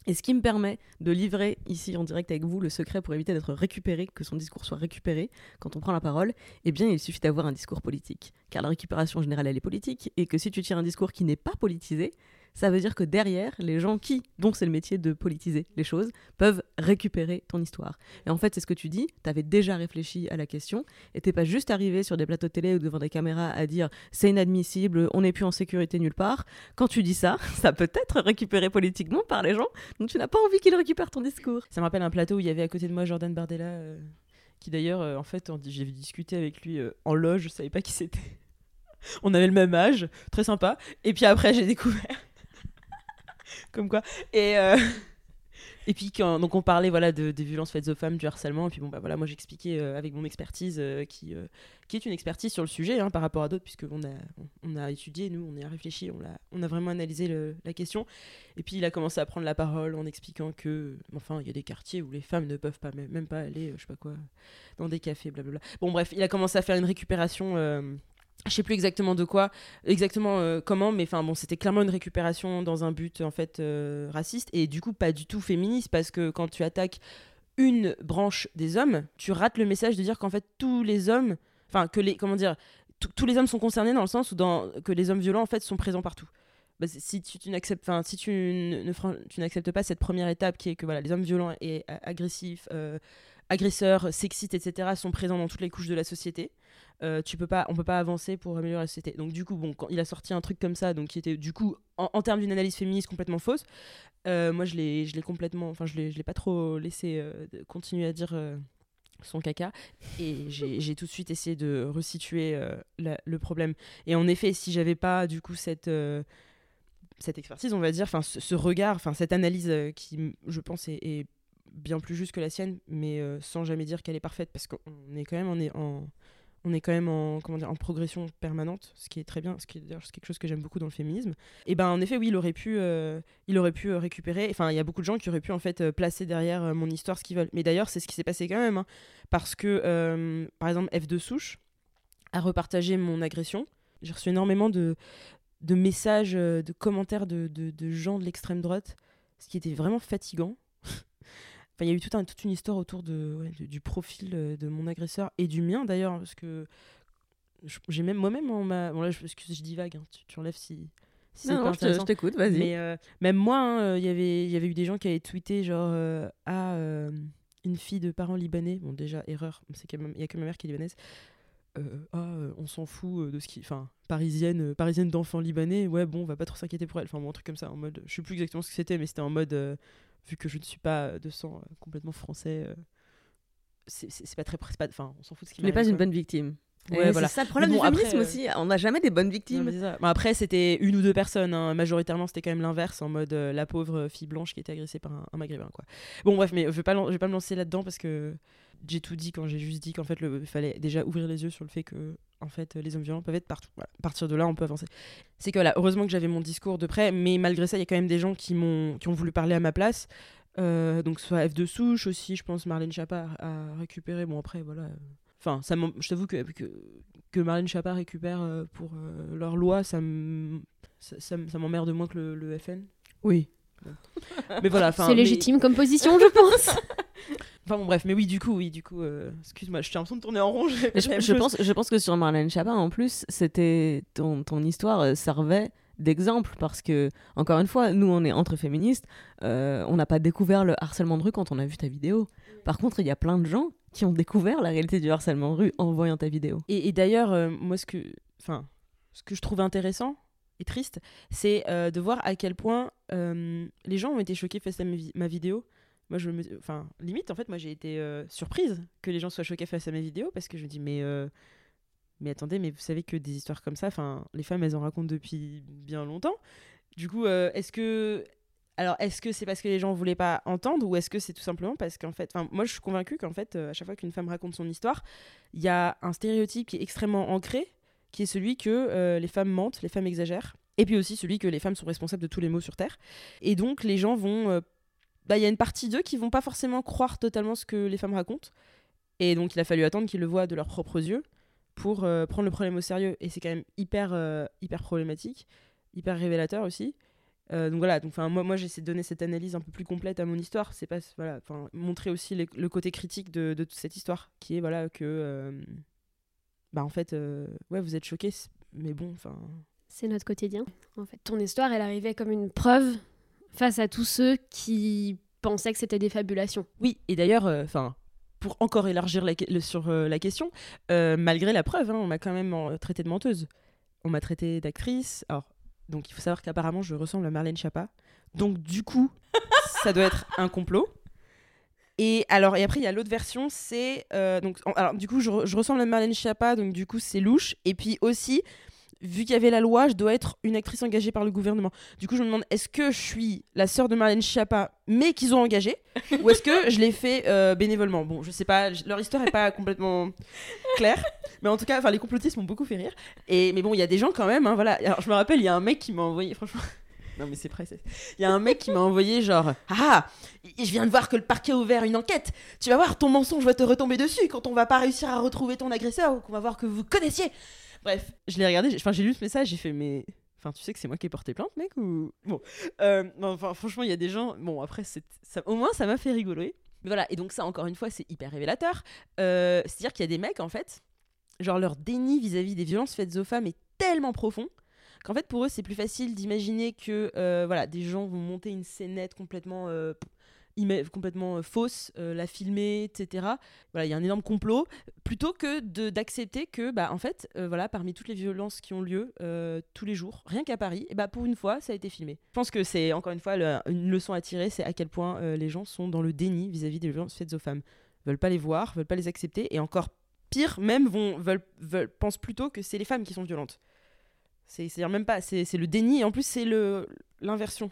S1: Et ce qui me permet de livrer ici en direct avec vous le secret pour éviter d'être récupéré, que son discours soit récupéré quand on prend la parole, eh bien il suffit d'avoir un discours politique. Car la récupération en général elle est politique, et que si tu tires un discours qui n'est pas politisé, ça veut dire que derrière, les gens qui, dont c'est le métier de politiser les choses, peuvent récupérer ton histoire. Et en fait, c'est ce que tu dis, tu avais déjà réfléchi à la question, et t'es pas juste arrivé sur des plateaux de télé ou devant des caméras à dire c'est inadmissible, on n'est plus en sécurité nulle part. Quand tu dis ça, *laughs* ça peut être récupéré politiquement par les gens, donc tu n'as pas envie qu'ils récupèrent ton discours.
S5: Ça me rappelle un plateau où il y avait à côté de moi Jordan Bardella, euh, qui d'ailleurs, euh, en fait, j'ai discuté avec lui euh, en loge, je savais pas qui c'était. *laughs* On avait le même âge, très sympa. Et puis après, j'ai découvert. *laughs* Comme quoi. Et, euh, *laughs* et puis, donc on parlait voilà, de, des violences faites aux femmes, du harcèlement. Et puis, bon, bah voilà, moi j'expliquais euh, avec mon expertise, euh, qui, qui est une expertise sur le sujet hein, par rapport à d'autres, puisqu'on a, on a étudié, nous, on y a réfléchi, on a, on a vraiment analysé la question. Et puis il a commencé à prendre la parole en expliquant que, enfin, il y a des quartiers où les femmes ne peuvent pas, même, pas aller, je sais pas quoi, dans des cafés, blablabla. Bon, bref, il a commencé à faire une récupération. Je sais plus exactement de quoi, exactement euh, comment, mais enfin bon, c'était clairement une récupération dans un but en fait euh, raciste et du coup pas du tout féministe parce que quand tu attaques une branche des hommes, tu rates le message de dire qu'en fait tous les hommes, enfin que les, comment dire, tous- les hommes sont concernés dans le sens où que les hommes violents en fait sont présents partout. Bah, si tu, n'acceptes, enfin si tu ne, ne n'acceptes pas cette première étape qui est que voilà les hommes violents et agressifs, euh, agresseurs, sexistes, etc. sont présents dans toutes les couches de la société. Euh, tu peux pas, on peut pas avancer pour améliorer la société. Donc du coup, bon, quand il a sorti un truc comme ça, donc qui était du coup en, termes d'une analyse féministe complètement fausse, euh, moi je l'ai, je l'ai complètement, enfin je l'ai, je l'ai pas trop laissé euh, continuer à dire euh, son caca et j'ai, tout de suite essayé de resituer le problème. Et en effet, si j'avais pas du coup cette cette expertise, on va dire, enfin ce, regard, enfin cette analyse qui, je pense, est bien plus juste que la sienne, mais euh, sans jamais dire qu'elle est parfaite, parce qu'on est quand même on est en, on est quand même en, comment dire, en progression permanente, ce qui est très bien, ce qui est quelque chose que j'aime beaucoup dans le féminisme. Et ben en effet, oui, il aurait pu, euh, il aurait pu euh, récupérer. Enfin, il y a beaucoup de gens qui auraient pu en fait placer derrière mon histoire ce qu'ils veulent. Mais d'ailleurs, c'est ce qui s'est passé quand même, hein, parce que par exemple F2 souche a repartagé mon agression. J'ai reçu énormément de de messages, de commentaires de, de, de gens de l'extrême droite, ce qui était vraiment fatigant. *laughs* Il y a eu tout un, toute une histoire autour de, ouais, de- du profil de mon agresseur et du mien d'ailleurs, parce que j'ai même moi-même, m'a- bon là, je, excuse, je divague, hein, tu, tu enlèves si, si
S1: Non, non, je t'écoute, vas-y.
S5: Mais euh, même moi, hein, euh, il y avait- il y avait eu des gens qui avaient tweeté genre euh, ah euh, une fille de parents libanais, bon déjà erreur, c'est quand même il y a que ma mère qui est libanaise. ah, on s'en fout de ce qui. Enfin, parisienne, parisienne d'enfants libanais, ouais, bon, on va pas trop s'inquiéter pour elle. Enfin, bon, un truc comme ça, en mode. Je sais plus exactement ce que c'était, mais c'était en mode. Euh, vu que je ne suis pas de sang euh, complètement français, euh, c'est pas très. Enfin, on s'en fout de ce qui
S6: Tu n'es pas
S5: m'arrive,
S6: une bonne victime.
S5: Ouais,
S6: Et
S5: voilà.
S6: C'est ça le problème du
S5: bon, après, euh,
S6: aussi. On n'a jamais des bonnes victimes.
S5: ça. Bon, après, c'était une ou deux personnes. hein. Majoritairement, c'était quand même l'inverse, en mode euh, la pauvre fille blanche qui était agressée par un, un maghrébin. Quoi. Bon, bref, mais je vais pas, lan- je vais pas me lancer là-dedans parce que j'ai tout dit quand j'ai juste dit qu'en fait, il fallait déjà ouvrir les yeux sur le fait que en fait, les hommes violents peuvent être partout. Voilà. À partir de là, on peut avancer. C'est que voilà, heureusement que j'avais mon discours de près, mais malgré ça, il y a quand même des gens qui, m'ont, qui ont voulu parler à ma place. Euh, donc, soit F de Souche aussi, je pense Marlène Chapa a récupéré. Bon, après, voilà. Enfin, ça je t'avoue que, que, que Marlène Chapa récupère euh, pour euh, leur loi, ça m- ça, ça m'emmerde moins que le, le FN.
S6: Oui.
S5: Mais voilà.
S2: C'est
S5: mais-
S2: légitime comme position, je pense. *laughs*
S5: Enfin bon, bref, mais oui, du coup, oui, du coup, euh, excuse-moi, je en train de tourner en rond.
S6: je, pense, je pense que sur Marlène Chapin, en plus, c'était ton, ton histoire euh, servait d'exemple parce que, encore une fois, nous, on est entre féministes, euh, on n'a pas découvert le harcèlement de rue quand on a vu ta vidéo. Par contre, il y a plein de gens qui ont découvert la réalité du harcèlement de rue en voyant ta vidéo.
S5: Et, et d'ailleurs, euh, moi, ce que, enfin, ce que je trouve intéressant et triste, c'est euh, de voir à quel point les gens ont été choqués face à ma, vi- ma vidéo. Moi, je me, enfin, limite, en fait, moi, j'ai été euh, surprise que les gens soient choqués face à mes vidéos parce que je me dis, mais, euh, mais attendez, mais vous savez que des histoires comme ça, enfin, les femmes, elles en racontent depuis bien longtemps. Du coup, euh, est-ce que alors, est-ce que c'est parce que les gens voulaient pas entendre ou est-ce que c'est tout simplement parce qu'en fait, moi je suis convaincue qu'en fait, euh, à chaque fois qu'une femme raconte son histoire, il y a un stéréotype qui est extrêmement ancré, qui est celui que euh, les femmes mentent, les femmes exagèrent, et puis aussi celui que les femmes sont responsables de tous les maux sur Terre. Et donc, les gens vont. bah, Il y a une partie d'eux qui vont pas forcément croire totalement ce que les femmes racontent. Et donc, il a fallu attendre qu'ils le voient de leurs propres yeux pour euh, prendre le problème au sérieux. Et c'est quand même hyper, euh, hyper problématique, hyper révélateur aussi. Euh, donc voilà, donc, moi, moi j'essaie de donner cette analyse un peu plus complète à mon histoire. C'est pas voilà, montrer aussi les- le côté critique de, de toute cette histoire, qui est voilà que euh, bah en fait euh, ouais vous êtes choqués, mais bon enfin
S2: C'est notre quotidien, en fait. Ton histoire, elle arrivait comme une preuve face à tous ceux qui pensaient que c'était des fabulations.
S5: oui et d'ailleurs enfin pour encore élargir sur euh, la question, euh, malgré la preuve, hein, on m'a quand même euh, traité de menteuse. On m'a traité d'actrice. Alors donc il faut savoir qu'apparemment je ressemble à Marlène Chapa. Donc du coup *laughs* ça doit être un complot. Et alors et après il y a l'autre version, c'est donc alors du coup je, je ressemble à Marlène Schiappa, donc du coup c'est louche. Et puis aussi vu qu'il y avait la loi, je dois être une actrice engagée par le gouvernement. Du coup je me demande est-ce que je suis la sœur de Marlène Schiappa, mais qu'ils ont engagée, ou est-ce que je l'ai fait euh, bénévolement? Bon je sais pas, leur histoire est pas complètement claire, mais en tout cas les complotistes m'ont beaucoup fait rire. Et mais bon il y a des gens quand même, hein, voilà. Je me rappelle il y a un mec qui m'a envoyé franchement. *laughs* Non mais c'est c'est- Il y a un mec qui m'a envoyé genre ah je viens de voir que le parquet a ouvert une enquête. Tu vas voir ton mensonge va te retomber dessus quand on va pas réussir à retrouver ton agresseur ou qu'on va voir que vous connaissiez. Bref, je l'ai regardé, enfin j'ai lu ce message, j'ai fait mais enfin tu sais que c'est moi qui ai porté plainte mec ou bon Euh, enfin franchement il y a des gens bon après c'est au moins ça m'a fait rigoler. Mais voilà et donc ça encore une fois c'est hyper révélateur. Euh, C'est-à-dire qu'il y a des mecs en fait genre leur déni vis-à-vis des violences faites aux femmes est tellement profond qu'en fait pour eux c'est plus facile d'imaginer que euh, voilà des gens vont monter une scénette complètement euh, complètement euh, fausse euh, la filmer etc voilà il y a un énorme complot. Plutôt que d'accepter que bah en fait euh, voilà parmi toutes les violences qui ont lieu tous les jours rien qu'à Paris et bah pour une fois ça a été filmé. Je pense que c'est encore une fois une leçon à tirer c'est à quel point les gens sont dans le déni vis-à-vis des violences faites aux femmes. Veulent pas les voir veulent pas les accepter et encore pire même vont veulent, veulent pensent plutôt que c'est les femmes qui sont violentes. C'est c'est même pas c'est le déni et en plus c'est l'inversion.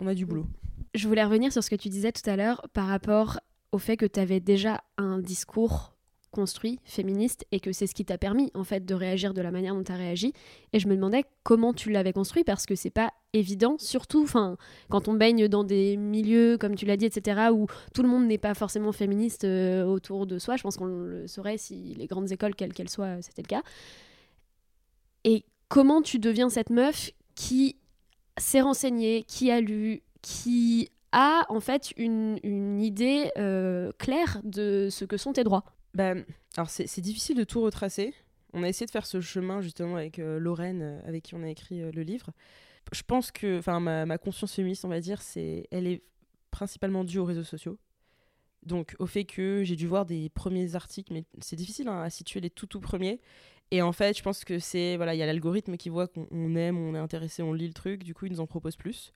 S5: On a du boulot
S2: Je voulais revenir sur ce que tu disais tout à l'heure par rapport au fait que tu avais déjà un discours construit, féministe, et que c'est ce qui t'a permis en fait de réagir de la manière dont tu as réagi. Et je me demandais comment tu l'avais construit parce que c'est pas évident, surtout quand on baigne dans des milieux comme tu l'as dit, etc., où tout le monde n'est pas forcément féministe euh, autour de soi. Je pense qu'on le saurait si les grandes écoles, quelles qu'elles soient, c'était le cas. Et comment tu deviens cette meuf qui s'est renseignée, qui a lu, qui a en fait une, une idée euh, claire de ce que sont tes droits.
S5: Bah, alors c'est difficile de tout retracer. On a essayé de faire ce chemin justement avec euh, Lorraine, euh, avec qui on a écrit euh, le livre. Je pense que, ma, ma conscience féministe, on va dire, c'est, elle est principalement due aux réseaux sociaux. Donc, au fait que j'ai dû voir des premiers articles, mais c'est difficile hein, à situer les tout tout premiers. Et en fait, je pense que c'est voilà, il y a l'algorithme qui voit qu'on on aime, on est intéressé, on lit le truc, du coup, il nous en propose plus.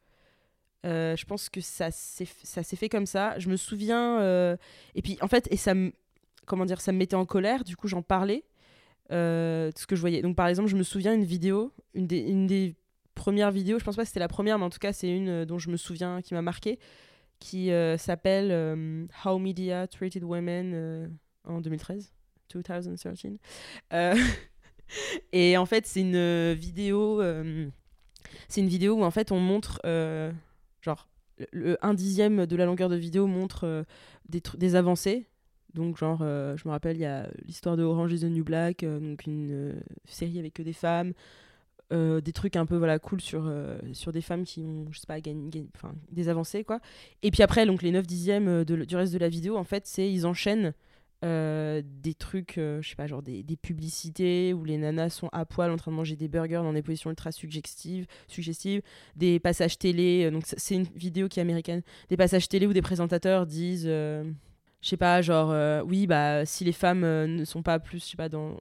S5: Euh, je pense que ça s'est fait comme ça. Je me souviens euh, et puis en fait et ça me comment dire ça me mettait en colère. Du coup, j'en parlais euh, ce que je voyais. Donc par exemple, je me souviens une vidéo, une des, premières vidéos. Je pense pas que c'était la première, mais en tout cas, c'est une euh, dont je me souviens qui m'a marqué, qui s'appelle How Media Treated Women en 2013, 2013. Euh, *laughs* et en fait, c'est une vidéo. c'est une vidéo où en fait on montre genre le, le un dixième de la longueur de vidéo montre euh, des, des avancées. Donc genre, euh, je me rappelle, il y a l'histoire de Orange is the New Black, euh, donc une série avec que des femmes, des trucs un peu voilà cool sur, sur des femmes qui ont, je sais pas, des avancées quoi. Et puis après, donc les 9 dixièmes de, du reste de la vidéo, en fait, c'est ils enchaînent euh, des trucs, euh, je sais pas, genre des, des publicités où les nanas sont à poil en train de manger des burgers dans des positions ultra suggestives, suggestives des passages télé. euh, donc c'est- une vidéo qui est américaine. Des passages télé où des présentateurs disent, euh, je sais pas, genre oui bah si les femmes ne sont pas plus, je sais pas dans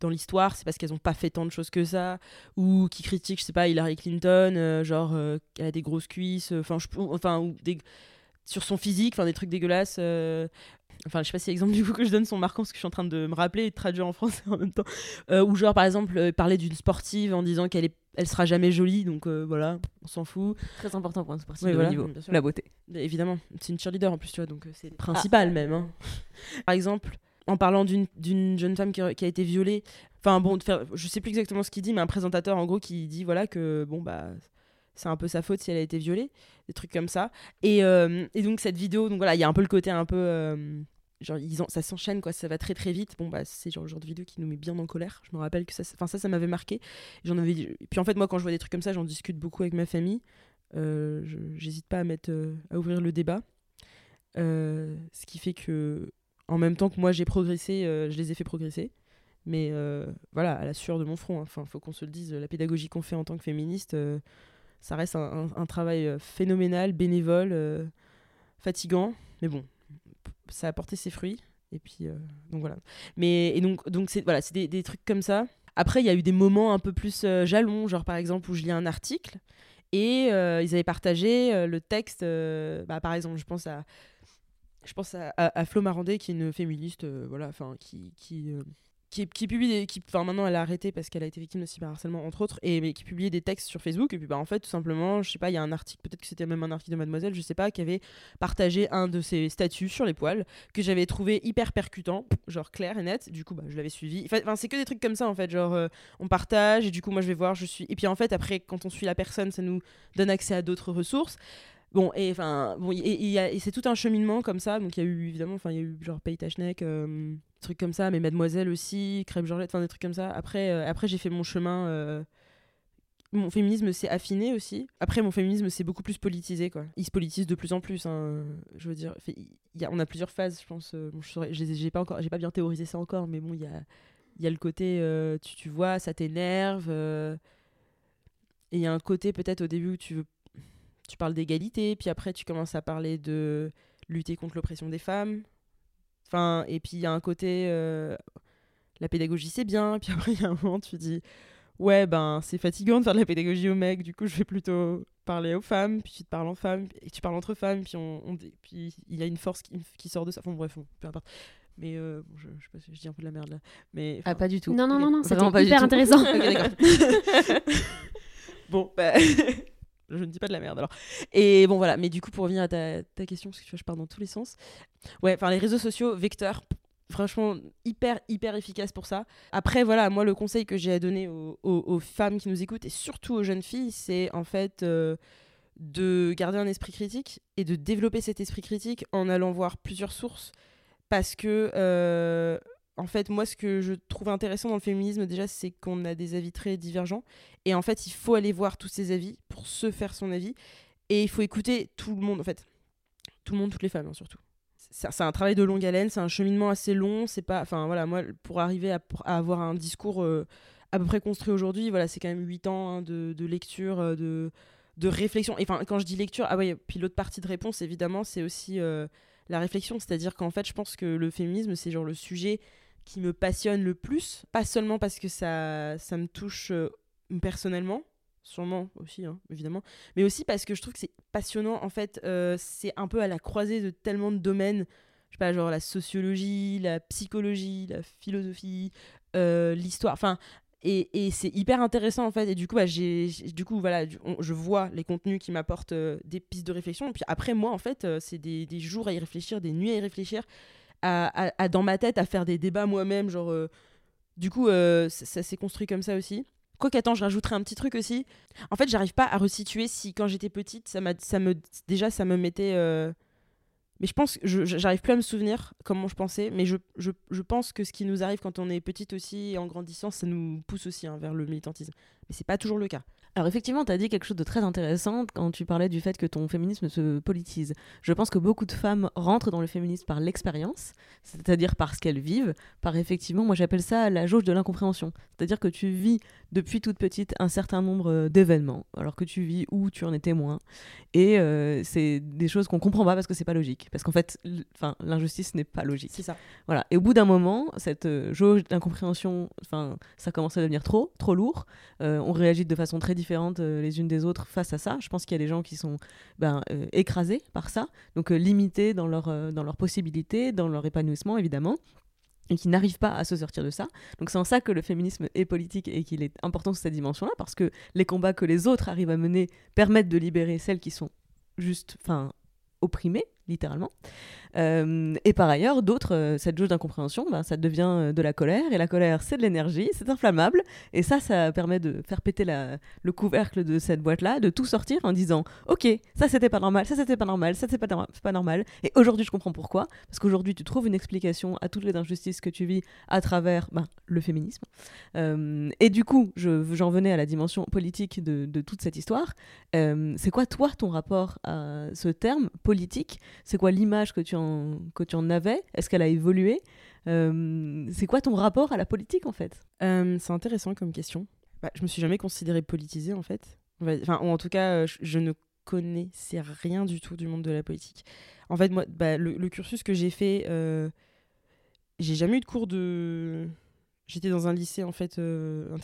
S5: dans, l'histoire, c'est parce qu'elles ont pas fait tant de choses que ça, ou qui critiquent, je sais pas, Hillary Clinton, genre qu'elle a des grosses cuisses, enfin enfin ou des sur son physique, enfin des trucs dégueulasses. Enfin, je sais pas si l'exemple du coup que je donne sont marquants parce que je suis en train de me rappeler et de traduire en français *laughs* en même temps. Euh, ou genre par exemple euh, parler d'une sportive en disant qu'elle est, elle sera jamais jolie, donc euh, voilà, on s'en fout.
S6: Très important pour un sportif
S5: Oui,
S6: de haut niveau. La beauté.
S5: Bah, évidemment, c'est une cheerleader en plus, tu vois, donc euh, c'est le principal même. hein. Par exemple, en parlant d'une jeune femme qui a, qui a été violée, enfin bon, de faire, je sais plus exactement ce qu'il dit, mais un présentateur en gros qui dit voilà que bon bah c'est un peu sa faute si elle a été violée, des trucs comme ça. Et, euh, et donc cette vidéo, donc voilà, il y a un peu le côté un peu euh, genre ils ça s'enchaîne quoi, ça va très très vite. Bon bah c'est genre le genre de vidéo qui nous met bien en colère. Je me rappelle que ça, enfin ça ça m'avait marqué. J'en avais, puis en fait moi quand je vois des trucs comme ça, j'en discute beaucoup avec ma famille. Euh, J'hésite pas à mettre euh, à ouvrir le débat. Euh, ce qui fait que en même temps que moi j'ai progressé, je les ai fait progresser. Mais voilà, à la sueur de mon front. hein. Enfin, faut qu'on se le dise, la pédagogie qu'on fait en tant que féministe, ça reste un, travail phénoménal, bénévole, fatigant. Mais bon, ça a porté ses fruits. Et puis, euh, donc voilà. Mais et donc, donc c'est voilà, des, des trucs comme ça. Après, il y a eu des moments un peu plus euh, jalons, genre par exemple où je lis un article et euh, ils avaient partagé le texte. bah, par exemple, je pense à je pense à, à, à Flo Marandé qui est une féministe voilà enfin qui qui, qui publie des qui enfin maintenant elle a arrêté parce qu'elle a été victime de cyberharcèlement entre autres et qui publiait des textes sur Facebook et puis bah en fait tout simplement je sais pas il y a un article peut-être que c'était même un article de Mademoiselle je sais pas qui avait partagé un de ses statuts sur les poils que j'avais trouvé hyper percutant genre clair et net. Du coup bah je l'avais suivi. Enfin enfin, c'est que des trucs comme ça en fait genre euh, on partage et du coup moi je vais voir je suis et puis en fait après quand on suit la personne ça nous donne accès à d'autres ressources Bon, et enfin, bon, et, c'est tout un cheminement comme ça. Donc, il y a eu évidemment, enfin, il y a eu genre euh, trucs comme ça, mais Mademoiselle aussi, Crêpe Georgette, enfin, des trucs comme ça. Après, euh, après j'ai fait mon chemin. euh, mon féminisme s'est affiné aussi. Après, mon féminisme s'est beaucoup plus politisé, quoi. Il se politise de plus en plus, hein, Je veux dire, on a plusieurs phases, je pense. bon, j'ai pas encore, bien théorisé ça encore, mais bon, il y a, le côté, tu, tu vois, ça t'énerve. et il y a un côté peut-être au début où tu veux tu parles d'égalité, puis après tu commences à parler de lutter contre l'oppression des femmes. Enfin, et puis il y a un côté euh, la pédagogie c'est bien, puis *laughs* après il y a un moment tu dis ouais ben c'est fatigant de faire de la pédagogie aux mecs, du coup je vais plutôt parler aux femmes, puis tu te parles en femmes, et tu parles entre femmes, puis on, on- puis il y a une force qui, qui sort de ça. Enfin bref, peu importe. Mais euh, bon, je, je sais pas si je dis un peu de la merde là. Mais
S6: Ah, pas du tout.
S2: Non, non, non, non, c'était
S6: Vraiment pas du
S2: hyper
S6: tout.
S2: intéressant. *laughs*
S5: Ok, d'accord. *laughs* bon, bah, je ne dis pas de la merde alors. Et bon, voilà. Mais du coup, pour revenir à ta, question, parce que tu vois, je pars dans tous les sens. Ouais, enfin, les réseaux sociaux, vecteurs, franchement, hyper, hyper efficace pour ça. Après, voilà, moi, le conseil que j'ai à donner aux femmes qui nous écoutent et surtout aux jeunes filles, c'est en fait. euh, de garder un esprit critique et de développer cet esprit critique en allant voir plusieurs sources parce que euh, en fait moi ce que je trouve intéressant dans le féminisme déjà c'est qu'on a des avis très divergents et en fait il faut aller voir tous ces avis pour se faire son avis et il faut écouter tout le monde en fait tout le monde toutes les femmes hein, surtout c'est un travail de longue haleine c'est un cheminement assez long c'est pas enfin voilà moi pour arriver à, avoir un discours euh, à peu près construit aujourd'hui voilà c'est quand même 8 ans hein, de, lecture euh, de de réflexion. Enfin, quand je dis lecture, ah ouais, puis l'autre partie de réponse, évidemment, c'est aussi euh, la réflexion. C'est-à-dire qu'en fait, je pense que le féminisme, c'est genre le sujet qui me passionne le plus. Pas seulement parce que ça, ça me touche euh, personnellement, sûrement aussi, hein, évidemment, mais aussi parce que je trouve que c'est passionnant. En fait, euh, c'est un peu à la croisée de tellement de domaines. Je sais pas, genre la sociologie, la psychologie, la philosophie, euh, l'histoire. Enfin, et, c'est hyper intéressant en fait. Et du coup, bah, du coup voilà, je vois les contenus qui m'apportent des pistes de réflexion. Et puis après, moi, en fait, c'est des, jours à y réfléchir, des nuits à y réfléchir, à, dans ma tête, à faire des débats moi-même. Genre, du coup, ça, ça s'est construit comme ça aussi. Quoi qu'attends, je rajouterai un petit truc aussi. En fait, j'arrive pas à resituer si quand j'étais petite, ça, me déjà ça me mettait. Euh, mais je pense, je j'arrive plus à me souvenir comment je pensais, mais je, pense que ce qui nous arrive quand on est petite aussi en grandissant, ça nous pousse aussi hein, vers le militantisme. Mais c'est pas toujours le cas.
S1: Alors effectivement, tu as dit quelque chose de très intéressant quand tu parlais du fait que ton féminisme se politise. Je pense que beaucoup de femmes rentrent dans le féminisme par l'expérience, c'est-à-dire par ce qu'elles vivent, par effectivement, moi j'appelle ça la jauge de l'incompréhension. C'est-à-dire que tu vis depuis toute petite un certain nombre euh, d'événements, alors que tu vis où tu en es témoin. Et euh, c'est des choses qu'on comprend pas parce que c'est pas logique. Parce qu'en fait, l'injustice n'est pas logique.
S5: C'est ça.
S1: Voilà. Et au bout d'un moment, cette euh, jauge d'incompréhension, ça commence à devenir trop, trop lourd. On réagit de façon très différente les unes des autres face à ça. Je pense qu'il y a des gens qui sont ben, écrasés par ça, donc limités dans, leur, dans leurs possibilités, dans leur épanouissement évidemment et qui n'arrivent pas à se sortir de ça. Donc c'est en ça que le féminisme est politique et qu'il est important cette dimension-là, parce que les combats que les autres arrivent à mener permettent de libérer celles qui sont juste, enfin, opprimées, littéralement. Euh, et par ailleurs, d'autres, euh, cette jauge d'incompréhension, ben, ça devient euh, de la colère, et la colère, c'est de l'énergie, c'est inflammable, et ça, ça permet de faire péter la, le couvercle de cette boîte-là, de tout sortir en disant, ok, ça c'était pas normal, ça c'était pas normal, ça c'est pas, pas normal, et aujourd'hui je comprends pourquoi, parce qu'aujourd'hui tu trouves une explication à toutes les injustices que tu vis à travers ben, le féminisme. et du coup, j'en venais à la dimension politique de, de toute cette histoire. c'est quoi toi ton rapport à ce terme politique C'est quoi l'image que tu en que tu en avais? Est-ce qu'elle a évolué? Euh, C'est quoi ton rapport à la politique en fait?
S5: Euh, C'est intéressant comme question. Bah, je me suis jamais considérée politisée en fait. Enfin, ou en tout cas, euh, je, ne connaissais rien du tout du monde de la politique. En fait, moi, bah, le, cursus que j'ai fait, j'ai jamais eu de cours de. J'étais dans un lycée en fait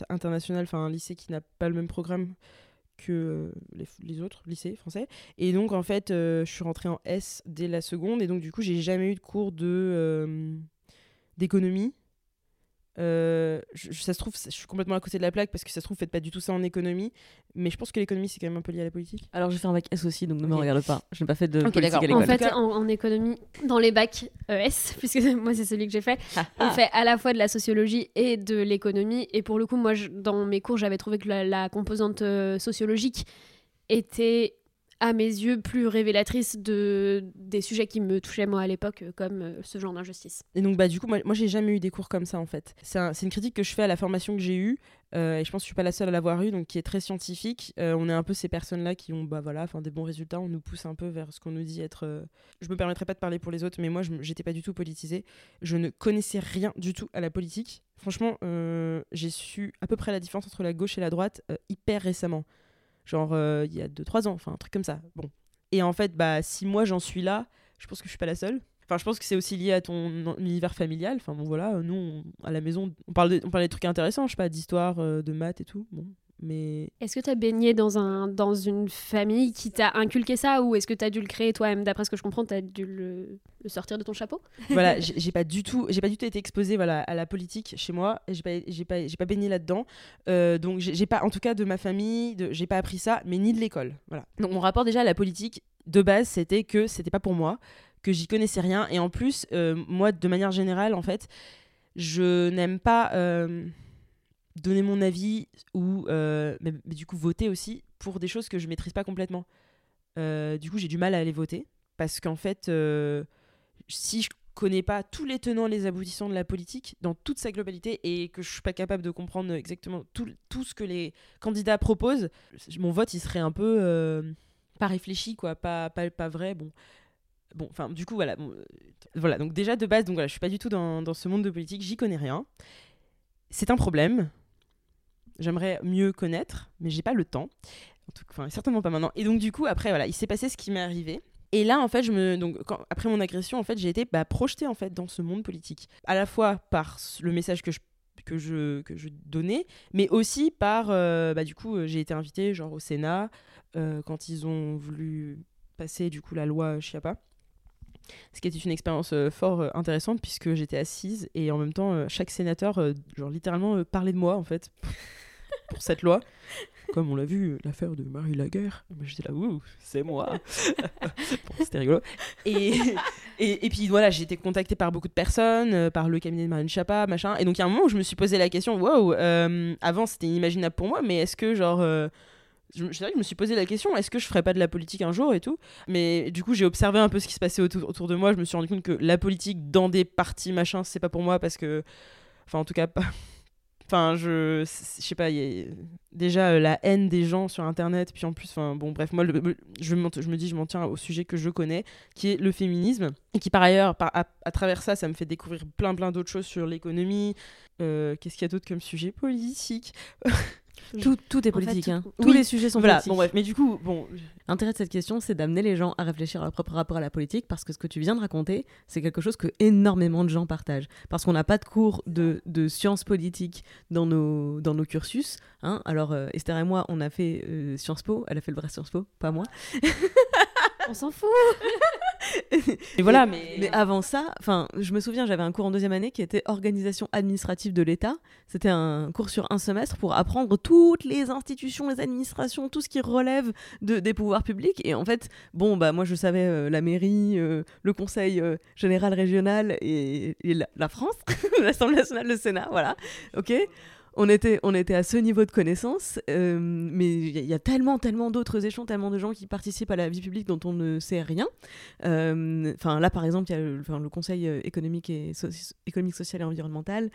S5: international, enfin un lycée qui n'a pas le même programme que euh, les, autres lycées français. Et donc, en fait, euh, je suis rentrée en S dès la seconde. Et donc, du coup, j'ai jamais eu de cours de euh, d'économie. Euh, ça se trouve, je suis complètement à côté de la plaque parce que ça se trouve, faites pas du tout ça en économie. Mais je pense que l'économie, c'est quand même un peu lié à la politique.
S1: Alors, j'ai fait un bac S aussi, donc ne me regarde pas. Je n'ai pas fait de politique à
S2: l'école. En fait, en, économie, dans les bacs ES, *laughs* puisque *laughs* moi, c'est celui que j'ai fait, ah, on ah. fait à la fois de la sociologie et de l'économie. Et pour le coup, moi, dans mes cours, j'avais trouvé que la, composante euh, sociologique était à mes yeux, plus révélatrice de, des sujets qui me touchaient moi à l'époque, euh, comme euh, ce genre d'injustice.
S5: Et donc, bah, du coup, moi, j'ai jamais eu des cours comme ça en fait. C'est une critique que je fais à la formation que j'ai eue, euh, et je pense que je suis pas la seule à l'avoir eue, donc qui est très scientifique. on est un peu ces personnes-là qui ont bah, voilà, des bons résultats, on nous pousse un peu vers ce qu'on nous dit être. Je me permettrai pas de parler pour les autres, mais moi, je j'étais pas du tout politisée. Je ne connaissais rien du tout à la politique. Franchement, j'ai su à peu près la différence entre la gauche et la droite hyper récemment genre euh, il y a 2-3 ans, enfin un truc comme ça. Bon. Et en fait, bah, si moi j'en suis là, je pense que je suis pas la seule. Enfin, je pense que c'est aussi lié à ton univers familial. Enfin, bon, voilà, nous, à la maison, on parle, de, on parle des trucs intéressants, je sais pas, d'histoire, euh, de maths et tout. Bon, mais...
S2: Est-ce que tu as baigné dans, un, dans une famille qui t'a inculqué ça ou est-ce que tu as dû le créer toi-même? D'après ce que je comprends, tu as dû le, sortir de ton chapeau?
S5: Voilà, *laughs* j'ai pas du tout pas du tout été exposée voilà, à la politique chez moi j'ai pas, pas, pas baigné là-dedans. Euh, donc j'ai pas, en tout cas de ma famille, j'ai pas appris ça, mais ni de l'école. Voilà. Donc mon rapport déjà à la politique, de base, c'était que c'était pas pour moi, que j'y connaissais rien. Et en plus, euh, moi, de manière générale, en fait, je n'aime pas... Euh, donner mon avis ou euh, du coup voter aussi pour des choses que je maîtrise pas complètement. Euh, du coup, j'ai du mal à aller voter parce qu'en fait, euh, si je connais pas tous les tenants, les aboutissants de la politique dans toute sa globalité et que je suis pas capable de comprendre exactement tout, tout ce que les candidats proposent, mon vote il serait un peu pas réfléchi quoi, pas pas, pas vrai. Bon, bon, enfin du coup voilà, voilà. Donc déjà de base, donc voilà, je suis pas du tout dans, dans ce monde de politique, j'y connais rien. C'est un problème J'aimerais mieux connaître, mais j'ai pas le temps. Enfin, certainement pas maintenant. Et donc, du coup, après, voilà, il s'est passé ce qui m'est arrivé. Et là, en fait, je me donc après mon agression, en fait, j'ai été bah, projetée en fait dans ce monde politique, à la fois par le message que je que je que je donnais, mais aussi par euh, bah, du coup, euh, j'ai été invitée genre au Sénat euh, quand ils ont voulu passer du coup la loi Chiappa. Ce qui était une expérience fort intéressante puisque j'étais assise et en même temps chaque sénateur genre littéralement parlait de moi en fait pour cette loi. *laughs* Comme on l'a vu, l'affaire de Marie Laguerre. J'étais là, ouh, c'est moi. *laughs* *laughs* Bon, C'était rigolo. Et, et, et puis voilà, j'ai été contactée par beaucoup de personnes, euh, par le cabinet de Marine Chapa, machin. Et donc, il y a un moment où je me suis posé la question, waouh, euh, avant c'était inimaginable pour moi, mais est-ce que genre. euh, je, que je me suis posé la question, est-ce que je ferais pas de la politique un jour et tout? Mais du coup, j'ai observé un peu ce qui se passait autour, autour de moi. Je me suis rendu compte que la politique dans des partis, machin, c'est pas pour moi parce que. Enfin, en tout cas, pas. Enfin, je, sais pas, il y a déjà euh, la haine des gens sur Internet, puis en plus, enfin, bon, bref, moi, le- je, je me dis, je m'en tiens au sujet que je connais, qui est le féminisme, et qui par ailleurs, à travers ça, ça me fait découvrir plein, plein d'autres choses sur l'économie. Euh, Qu'est-ce qu'il y a d'autre comme sujet politique? *laughs*
S1: Tout, tout est
S2: En fait,
S1: politique.
S2: tout-
S1: hein.
S5: Oui,
S1: Tous les sujets sont
S5: voilà,
S1: politiques.
S5: bon, bref, mais du coup, bon,
S1: L'intérêt de cette question, c'est d'amener les gens à réfléchir à leur propre rapport à la politique, parce que ce que tu viens de raconter, c'est quelque chose que énormément de gens partagent. Parce qu'on n'a pas de cours de, de sciences politiques dans nos, dans nos cursus. hein. Alors, euh, Esther et moi, on a fait euh, Sciences Po, elle a fait le vrai Sciences Po, pas moi.
S2: On s'en fout. *laughs*
S5: et voilà, mais.
S1: Mais avant ça, enfin, je me souviens, j'avais un cours en deuxième année qui était organisation administrative de l'État. C'était un cours sur un semestre pour apprendre toutes les institutions, les administrations, tout ce qui relève de, des pouvoirs publics. Et en fait, bon, bah moi je savais euh, la mairie, euh, le conseil euh, général régional et, et la, la France, *laughs* l'Assemblée nationale, le Sénat, voilà. Ok. On était, on était à ce niveau de connaissance, euh, mais il y, a- tellement, tellement d'autres échelons, tellement de gens qui participent à la vie publique dont on ne sait rien. Euh, là, par exemple, il y a le, Conseil euh, économique, et social et environnemental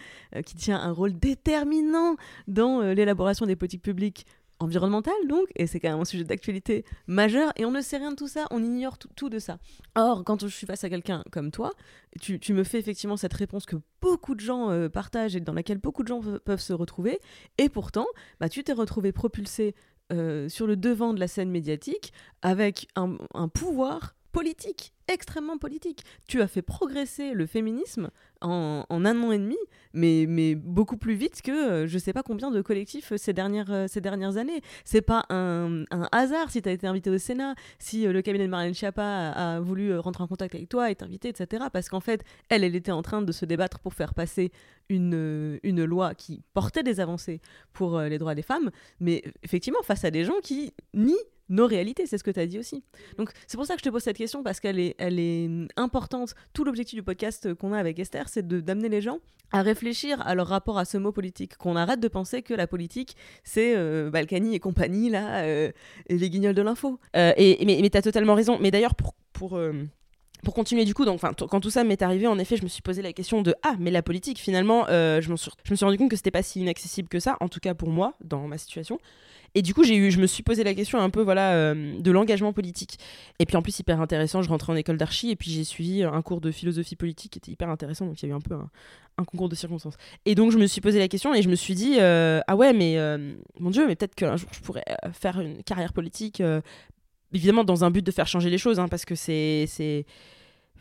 S1: qui tient un rôle déterminant dans l'élaboration des politiques publiques environnementales, donc, et c'est quand même un sujet d'actualité majeur, et on ne sait rien de tout ça, on ignore tout, de ça. Or, quand je suis face à quelqu'un comme toi, tu, tu me fais effectivement cette réponse que beaucoup de gens euh, partagent et dans laquelle beaucoup de gens pe- peuvent se retrouver, et pourtant, bah, tu t'es retrouvé propulsé euh, sur le devant de la scène médiatique avec un pouvoir politique, extrêmement politique. Tu as fait progresser le féminisme en, un an et demi, mais, beaucoup plus vite que euh, je sais pas combien de collectifs euh, ces dernières, euh, ces dernières années. C'est pas un, hasard si tu as été invité au Sénat, si le cabinet de Marlène Schiappa a, a voulu rentrer en contact avec toi et t'inviter, etc. Parce qu'en fait, elle, elle était en train de se débattre pour faire passer une, loi qui portait des avancées pour les droits des femmes, mais effectivement face à des gens qui nient nos réalités, c'est ce que tu as dit aussi. Donc c'est pour ça que je te pose cette question parce qu'elle est, elle est hum, importante. Tout l'objectif du podcast qu'on a avec Esther, c'est d'amener les gens à réfléchir à leur rapport à ce mot politique, qu'on arrête de penser que la politique c'est euh, Balkany et compagnie là, euh, et les guignols de l'info.
S5: Euh, et, mais tu as totalement raison. Mais d'ailleurs, pour, pour, euh, pour continuer du coup, donc, quand tout ça m'est arrivé, en effet, je me suis posé la question de Ah, mais la politique, finalement, euh, je, me suis rendu compte que c'était pas si inaccessible que ça, en tout cas pour moi, dans ma situation. Et du coup, j'ai eu, je me suis posé la question un peu voilà, euh, de l'engagement politique. Et puis en plus, hyper intéressant, je rentrais en école d'archi et puis j'ai suivi un cours de philosophie politique qui était hyper intéressant, donc il y a eu un peu un, concours de circonstances. Et donc je me suis posé la question et je me suis dit euh, Ah ouais, mais mon Dieu, mais peut-être qu'un jour je pourrais faire une carrière politique, évidemment dans un but de faire changer les choses, hein, parce que c'est. c'est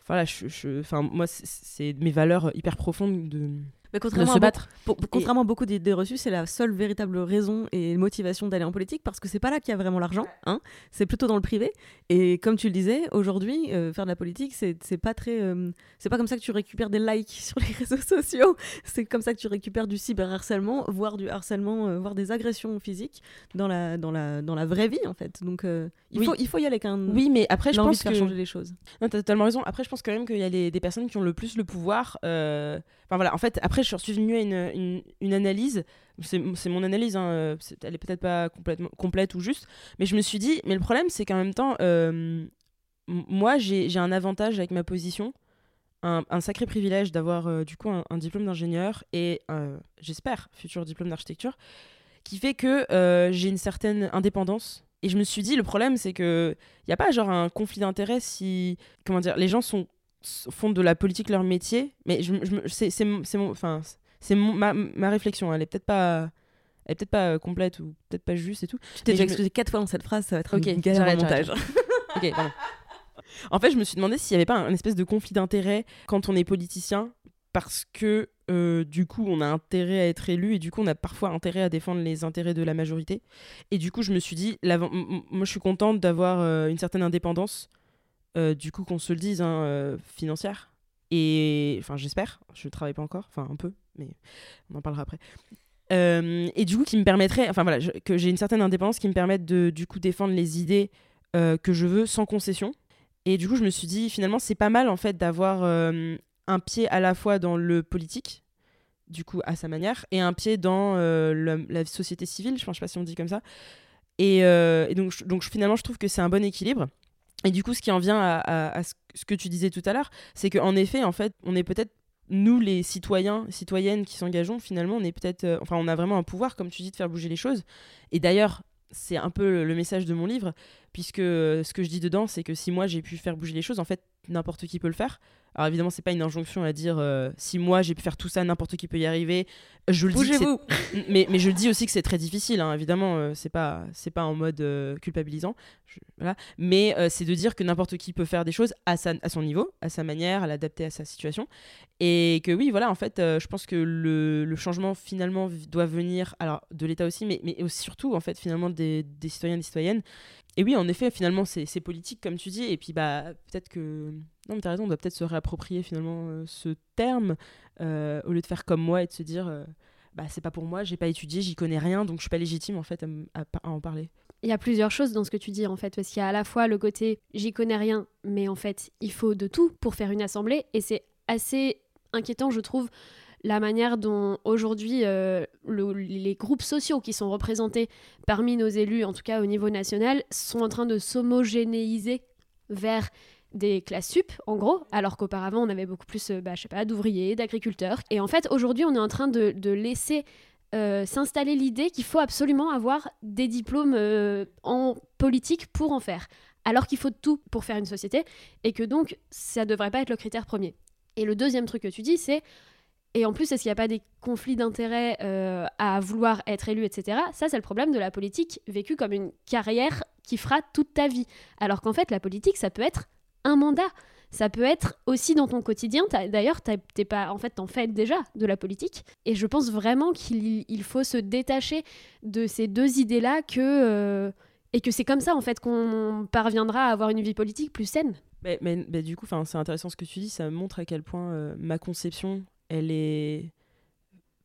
S5: voilà, je, enfin, moi, c'est mes valeurs hyper profondes de,
S1: Mais
S5: de
S1: contrairement,
S5: se
S1: à beaucoup, contrairement à beaucoup d'idées reçues, c'est la seule véritable raison et motivation d'aller en politique parce que c'est pas là qu'il y a vraiment l'argent, hein. c'est plutôt dans le privé. Et comme tu le disais, aujourd'hui, euh, faire de la politique, c'est c'est pas très, euh, c'est pas comme ça que tu récupères des likes *laughs* sur les réseaux sociaux. C'est comme ça que tu récupères du cyberharcèlement, voire du harcèlement, euh, voire des agressions physiques dans la, dans la, dans la vraie vie en fait. Donc euh, il,
S5: Oui.
S1: faut, il faut y aller avec un.
S5: Oui, mais après, je pense
S1: de faire
S5: que...
S1: changer les choses.
S5: Non, t'as totalement raison. Après, je pense quand même qu'il y a les- des personnes qui ont le plus le pouvoir. euh, Enfin voilà, en fait, après, je suis venue à une, analyse. C'est mon analyse, hein, euh, elle est peut-être pas complètement complète ou juste, mais je me suis dit, mais le problème, c'est qu'en même temps, euh, moi, j'ai un avantage avec ma position, un, sacré privilège d'avoir euh, du coup un, diplôme d'ingénieur et euh, j'espère futur diplôme d'architecture, qui fait que j'ai une certaine indépendance. Et je me suis dit, le problème, c'est que il y a pas genre un conflit d'intérêts si comment dire, les gens sont font de la politique leur métier, mais je, c'est c'est mon- enfin c'est ma, ma réflexion, elle est peut-être pas elle est peut-être pas euh, complète ou peut-être pas juste et tout.
S1: Tu t'es déjà excusé quatre fois dans cette phrase, ça va être une galère au montage.
S5: j'arrête. *laughs* Ok, pardon. En fait, je me suis demandé s'il n'y avait pas un espèce de conflit d'intérêt quand on est politicien, parce que euh, du coup, on a intérêt à être élu et du coup, on a parfois intérêt à défendre les intérêts de la majorité. Et du coup, je me suis dit, moi, je suis contente d'avoir euh, une certaine indépendance, euh, du coup, qu'on se le dise, hein, financière. Et enfin, j'espère, je ne travaille pas encore, enfin un peu, mais on en parlera après. et du coup, qui me permettrait, enfin voilà, que j'ai une certaine indépendance qui me permette de du coup défendre les idées que je veux sans concession. Et du coup, je me suis dit, finalement, c'est pas mal en fait d'avoir un pied à la fois dans le politique, du coup, à sa manière, et un pied dans euh, la société civile, je ne sais pas si on dit comme ça. Et, euh, donc, donc, finalement, je trouve que c'est un bon équilibre. Et du coup, ce qui en vient à, ce que tu disais tout à l'heure, c'est qu'en effet, en fait, on est peut-être nous, les citoyens, citoyennes qui s'engageons, finalement, on est peut-être, euh, enfin, on a vraiment un pouvoir, comme tu dis, de faire bouger les choses. Et d'ailleurs, c'est un peu le message de mon livre, puisque ce que je dis dedans, c'est que si moi j'ai pu faire bouger les choses, en fait, n'importe qui peut le faire. Alors évidemment, c'est pas une injonction à dire euh, si moi j'ai pu faire tout ça, n'importe qui peut y arriver. Je le dis. *laughs* mais, mais je le dis aussi que c'est très difficile. Hein. Évidemment, euh, c'est pas c'est pas en mode euh, culpabilisant. voilà. Mais c'est de dire que n'importe qui peut faire des choses à, sa, à son niveau, à sa manière, à l'adapter à sa situation. Et que oui, voilà, en fait, je pense que le, le, changement finalement doit venir alors de l'État aussi, mais, mais surtout en fait finalement des, des citoyens et des citoyennes et oui, en effet, finalement, c'est politique, comme tu dis. Et puis, bah, peut-être que. Non, mais t'as raison, on doit peut-être se réapproprier finalement euh, ce terme euh, au lieu de faire comme moi et de se dire euh, bah, c'est pas pour moi, j'ai pas étudié, j'y connais rien, donc je suis pas légitime en fait à, en parler.
S2: Il y a plusieurs choses dans ce que tu dis en fait, parce qu'il y a à la fois le côté j'y connais rien, mais en fait, il faut de tout pour faire une assemblée. Et c'est assez inquiétant, je trouve, la manière dont aujourd'hui les groupes sociaux qui sont représentés parmi nos élus, en tout cas au niveau national, sont en train de s'homogénéiser vers des classes sup, en gros, alors qu'auparavant on avait beaucoup plus, euh, bah, je sais pas, d'ouvriers, d'agriculteurs. Et en fait, aujourd'hui, on est en train de, laisser euh, s'installer l'idée qu'il faut absolument avoir des diplômes en politique pour en faire, alors qu'il faut tout pour faire une société, et que donc ça devrait pas être le critère premier. Et le deuxième truc que tu dis, c'est et en plus, est-ce qu'il n'y a pas des conflits d'intérêts euh, à vouloir être élu, etc. Ça, c'est le problème de la politique vécue comme une carrière qui fera toute ta vie. Alors qu'en fait, la politique, ça peut être un mandat. Ça peut être aussi dans ton quotidien. D'ailleurs, t'es pas, en fait, t'en fais déjà de la politique. Et je pense vraiment qu'il faut se détacher de ces deux idées-là que euh, et que c'est comme ça en fait qu'on parviendra à avoir une vie politique plus saine.
S5: Mais, du coup, c'est intéressant ce que tu dis. Ça montre à quel point euh, ma conception elle est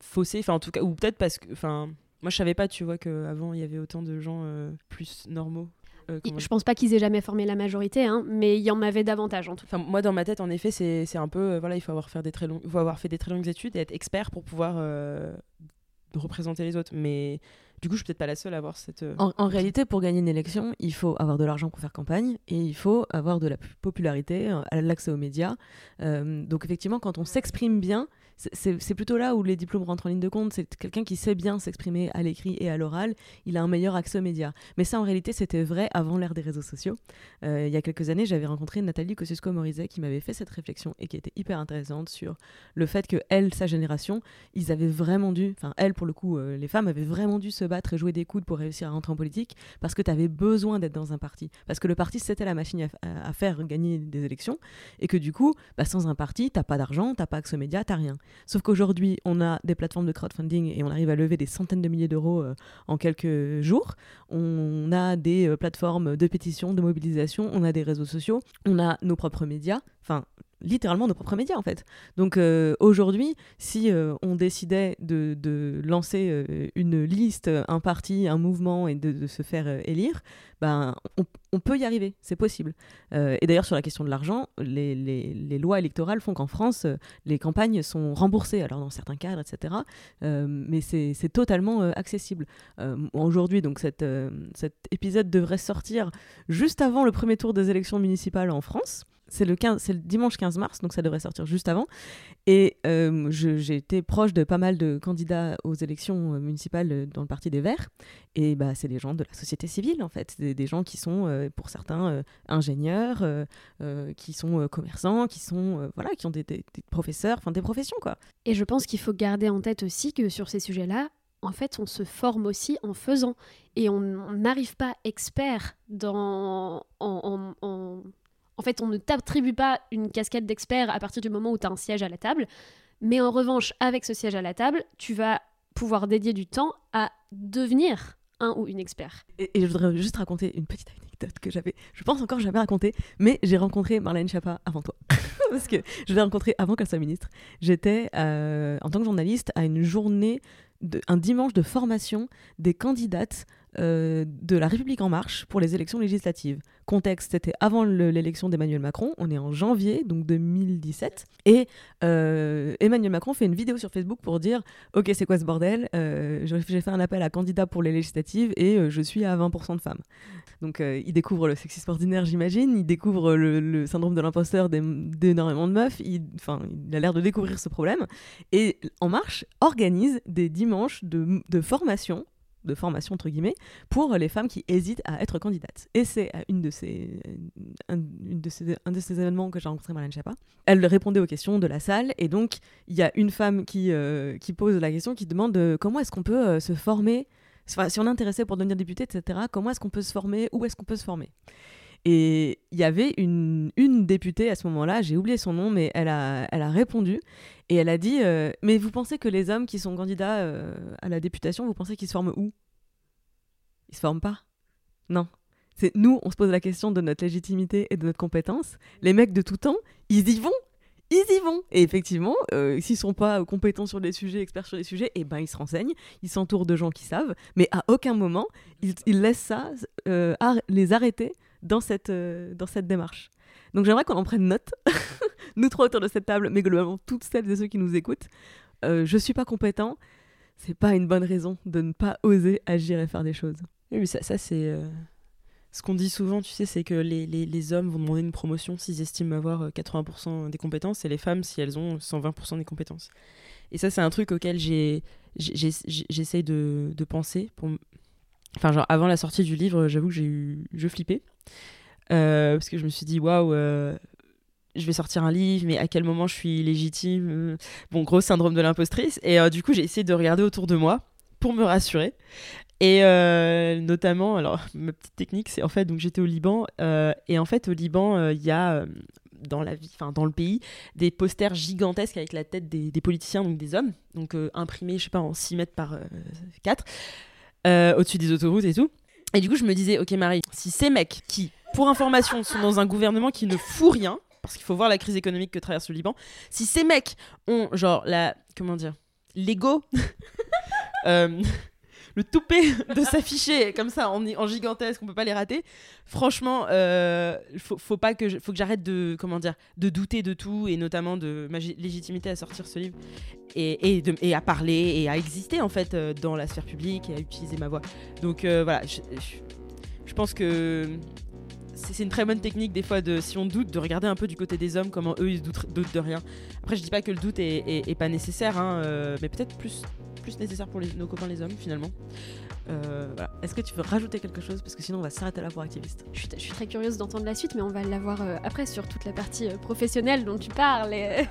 S5: faussée, enfin en tout cas, ou peut-être parce que, enfin, moi je savais pas, tu vois, qu'avant il y avait autant de gens euh, plus normaux.
S2: Euh, je pense pas qu'ils aient jamais formé la majorité, hein, mais il y en avait davantage en tout
S5: cas. moi, dans ma tête, en effet, c'est un peu, euh, voilà, il faut avoir, faire des très faut avoir fait des très longues études et être expert pour pouvoir représenter les autres. Mais du coup, je suis peut-être pas la seule à avoir cette.
S1: En, en, réalité, pour gagner une élection, il faut avoir de l'argent pour faire campagne et il faut avoir de la popularité, l'accès aux médias. donc, effectivement, quand on s'exprime bien, c'est plutôt là où les diplômes rentrent en ligne de compte. C'est quelqu'un qui sait bien s'exprimer à l'écrit et à l'oral. Il a un meilleur accès aux médias. Mais ça, en réalité, c'était vrai avant l'ère des réseaux sociaux. Euh, il y a quelques années, j'avais rencontré Nathalie Kosciusko-Morizet qui m'avait fait cette réflexion et qui était hyper intéressante sur le fait que elle, sa génération, ils avaient vraiment dû, enfin elle pour le coup, euh, les femmes avaient vraiment dû se battre et jouer des coudes pour réussir à rentrer en politique parce que tu avais besoin d'être dans un parti. Parce que le parti, c'était la machine à, faire gagner des élections et que du coup, bah, sans un parti, t'as pas d'argent, t'as pas accès aux médias, t'as rien. Sauf qu'aujourd'hui, on a des plateformes de crowdfunding et on arrive à lever des centaines de milliers d'euros euh, en quelques jours. On a des euh, plateformes de pétition, de mobilisation, on a des réseaux sociaux, on a nos propres médias. Enfin, littéralement nos propres médias en fait. Donc euh, aujourd'hui, si euh, on décidait de, lancer euh, une liste, un parti, un mouvement et de, se faire élire, ben, on, peut y arriver, c'est possible. et d'ailleurs sur la question de l'argent, les, lois électorales font qu'en France, les campagnes sont remboursées, alors dans certains cadres, etc. mais c'est totalement accessible. aujourd'hui, donc cet épisode devrait sortir juste avant le premier tour des élections municipales en France. C'est le, le dimanche 15 mars, donc ça devrait sortir juste avant. Et euh, j'ai été proche de pas mal de candidats aux élections euh, municipales euh, dans le Parti des Verts. Et bah, c'est des gens de la société civile, en fait. Des, des gens qui sont, pour certains, ingénieurs, qui sont commerçants, qui, sont, voilà, qui ont des, professeurs, enfin des professions, quoi.
S2: Et je pense qu'il faut garder en tête aussi que sur ces sujets-là, en fait, on se forme aussi en faisant. Et on n'arrive pas expert dans, En fait, on ne t'attribue pas une casquette d'expert à partir du moment où tu as un siège à la table. Mais en revanche, avec ce siège à la table, tu vas pouvoir dédier du temps à devenir un ou une expert.
S1: Et, je voudrais juste raconter une petite anecdote que j'avais, je pense encore jamais racontée, mais j'ai rencontré Marlène Schiappa avant toi. *laughs* Parce que je l'ai rencontrée avant qu'elle soit ministre. J'étais, euh, en tant que journaliste, à une journée, un dimanche de formation des candidates euh, de la République en marche pour les élections législatives. Contexte, c'était avant le- l'élection d'Emmanuel Macron, on est en janvier, donc 2017, et euh, Emmanuel Macron fait une vidéo sur Facebook pour dire « Ok, c'est quoi ce bordel Euh, J'ai fait un appel à candidats pour les législatives et je suis à 20% de femmes. » Donc il découvre le sexisme ordinaire, j'imagine, il découvre le, syndrome de l'imposteur d'é- d'énormément de meufs, il, il a l'air de découvrir ce problème, et En Marche organise des dimanches de formation de formation entre guillemets pour les femmes qui hésitent à être candidates. Et c'est une de ces, un, de ces, un de ces événements que j'ai rencontré Marlène Schiappa. Elle répondait aux questions de la salle et donc il y a une femme qui, euh, qui pose la question, qui demande euh, comment est-ce qu'on peut euh, se former, si on est intéressé pour devenir député, etc., comment est-ce qu'on peut se former, où est-ce qu'on peut se former? Et il y avait une, députée à ce moment-là, j'ai oublié son nom, mais elle a, elle a répondu et elle a dit euh, Mais vous pensez que les hommes qui sont candidats euh, à la députation, vous pensez qu'ils se forment où? Ils se forment pas Non. C'est nous, on se pose la question de notre légitimité et de notre compétence. Les mecs de tout temps, ils y vont ils y vont. Et effectivement, euh, s'ils sont pas compétents sur les sujets, experts sur les sujets, et ben ils se renseignent, ils s'entourent de gens qui savent, mais à aucun moment ils, laissent ça euh, les arrêter dans cette, euh, dans cette démarche. Donc j'aimerais qu'on en prenne note, *laughs* nous trois autour de cette table, mais globalement toutes celles et ceux qui nous écoutent. Euh, je suis pas compétent, c'est pas une bonne raison de ne pas oser agir et faire des choses.
S5: Oui, mais ça, ça c'est. euh, Ce qu'on dit souvent, tu sais, c'est que les, les, les hommes vont demander une promotion s'ils estiment avoir euh, 80% des compétences et les femmes si elles ont 120% des compétences. Et ça, c'est un truc auquel j'essaye de, de penser. Pour... Enfin, genre, avant la sortie du livre, j'avoue que j'ai eu. Je flippais. Euh, parce que je me suis dit, waouh, euh, je vais sortir un livre, mais à quel moment je suis légitime euh, Bon, gros syndrome de l'impostrice. Et du coup, j'ai essayé de regarder autour de moi pour me rassurer. Et notamment, alors ma petite technique, c'est en fait, donc j'étais au Liban, et en fait au Liban, il y a dans la vie, enfin dans le pays, des posters gigantesques avec la tête des, politiciens, donc des hommes, donc imprimés, je sais pas, en 6 mètres par euh, 4, euh, au-dessus des autoroutes et tout. Et du coup, je me disais, ok Marie, si ces mecs qui, pour information, sont dans un gouvernement qui ne fout rien, parce qu'il faut voir la crise économique que traverse le Liban, si ces mecs ont genre la, comment dire, l'ego, *laughs* euh, le toupet de s'afficher comme ça en, gigantesque, on peut pas les rater. Franchement, euh, faut, pas que faut que j'arrête de comment dire de douter de tout et notamment de ma légitimité à sortir ce livre et, à parler et à exister en fait euh, dans la sphère publique et à utiliser ma voix. Donc euh, voilà, je, je- pense que c'est une très bonne technique des fois de si on doute de regarder un peu du côté des hommes comment eux ils doutent, de rien. Après je dis pas que le doute est pas nécessaire, hein, euh, mais peut-être plus plus nécessaire pour les- nos copains les hommes finalement. Euh, voilà. Est-ce que tu veux rajouter quelque chose? Parce que sinon on va s'arrêter là pour activiste.
S2: Je suis, je suis très curieuse d'entendre la suite, mais on va l'avoir euh, après sur toute la partie euh, professionnelle dont tu parles. et-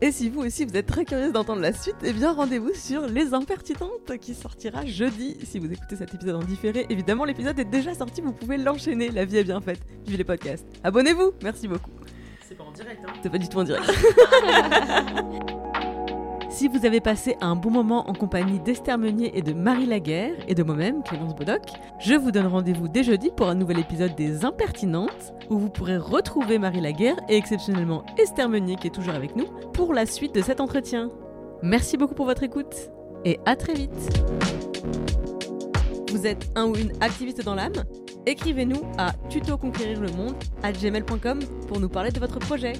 S1: Et si vous aussi vous êtes très curieuse d'entendre la suite, eh bien rendez-vous sur Les Impertinentes qui sortira jeudi. Si vous écoutez cet épisode en différé, évidemment l'épisode est déjà sorti, vous pouvez l'enchaîner, la vie est bien faite. Vive les podcasts. Abonnez-vous, merci beaucoup.
S5: C'est pas en direct hein.
S1: C'est pas du tout en direct. *laughs* Si vous avez passé un bon moment en compagnie d'Esther Meunier et de Marie Laguerre et de moi-même, Clémence Bodoc, je vous donne rendez-vous dès jeudi pour un nouvel épisode des Impertinentes où vous pourrez retrouver Marie Laguerre et exceptionnellement Esther Meunier qui est toujours avec nous pour la suite de cet entretien. Merci beaucoup pour votre écoute et à très vite. Vous êtes un ou une activiste dans l'âme? Écrivez-nous à tutoconquérir le monde à gmail.com pour nous parler de votre projet.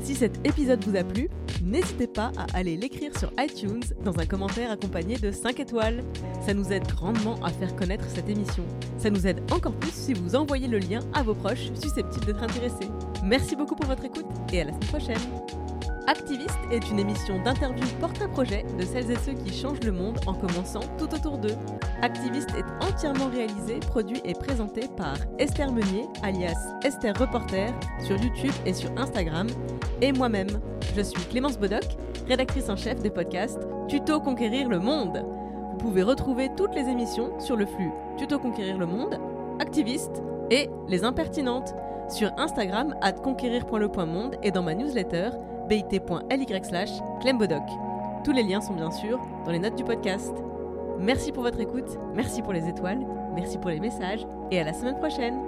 S1: Si cet épisode vous a plu, n'hésitez pas à aller l'écrire sur iTunes dans un commentaire accompagné de 5 étoiles. Ça nous aide grandement à faire connaître cette émission. Ça nous aide encore plus si vous envoyez le lien à vos proches susceptibles d'être intéressés. Merci beaucoup pour votre écoute et à la semaine prochaine. Activiste est une émission d'interview porte-à-projet de celles et ceux qui changent le monde en commençant tout autour d'eux. Activiste est entièrement réalisé, produit et présenté par Esther Meunier, alias Esther Reporter, sur YouTube et sur Instagram, et moi-même. Je suis Clémence Bodoc, rédactrice en chef des podcasts Tuto Conquérir le Monde. Vous pouvez retrouver toutes les émissions sur le flux Tuto Conquérir le Monde, Activiste et Les Impertinentes. sur Instagram at conquérir.le.monde et dans ma newsletter bit.ly slash clembodoc. Tous les liens sont bien sûr dans les notes du podcast. Merci pour votre écoute, merci pour les étoiles, merci pour les messages et à la semaine prochaine.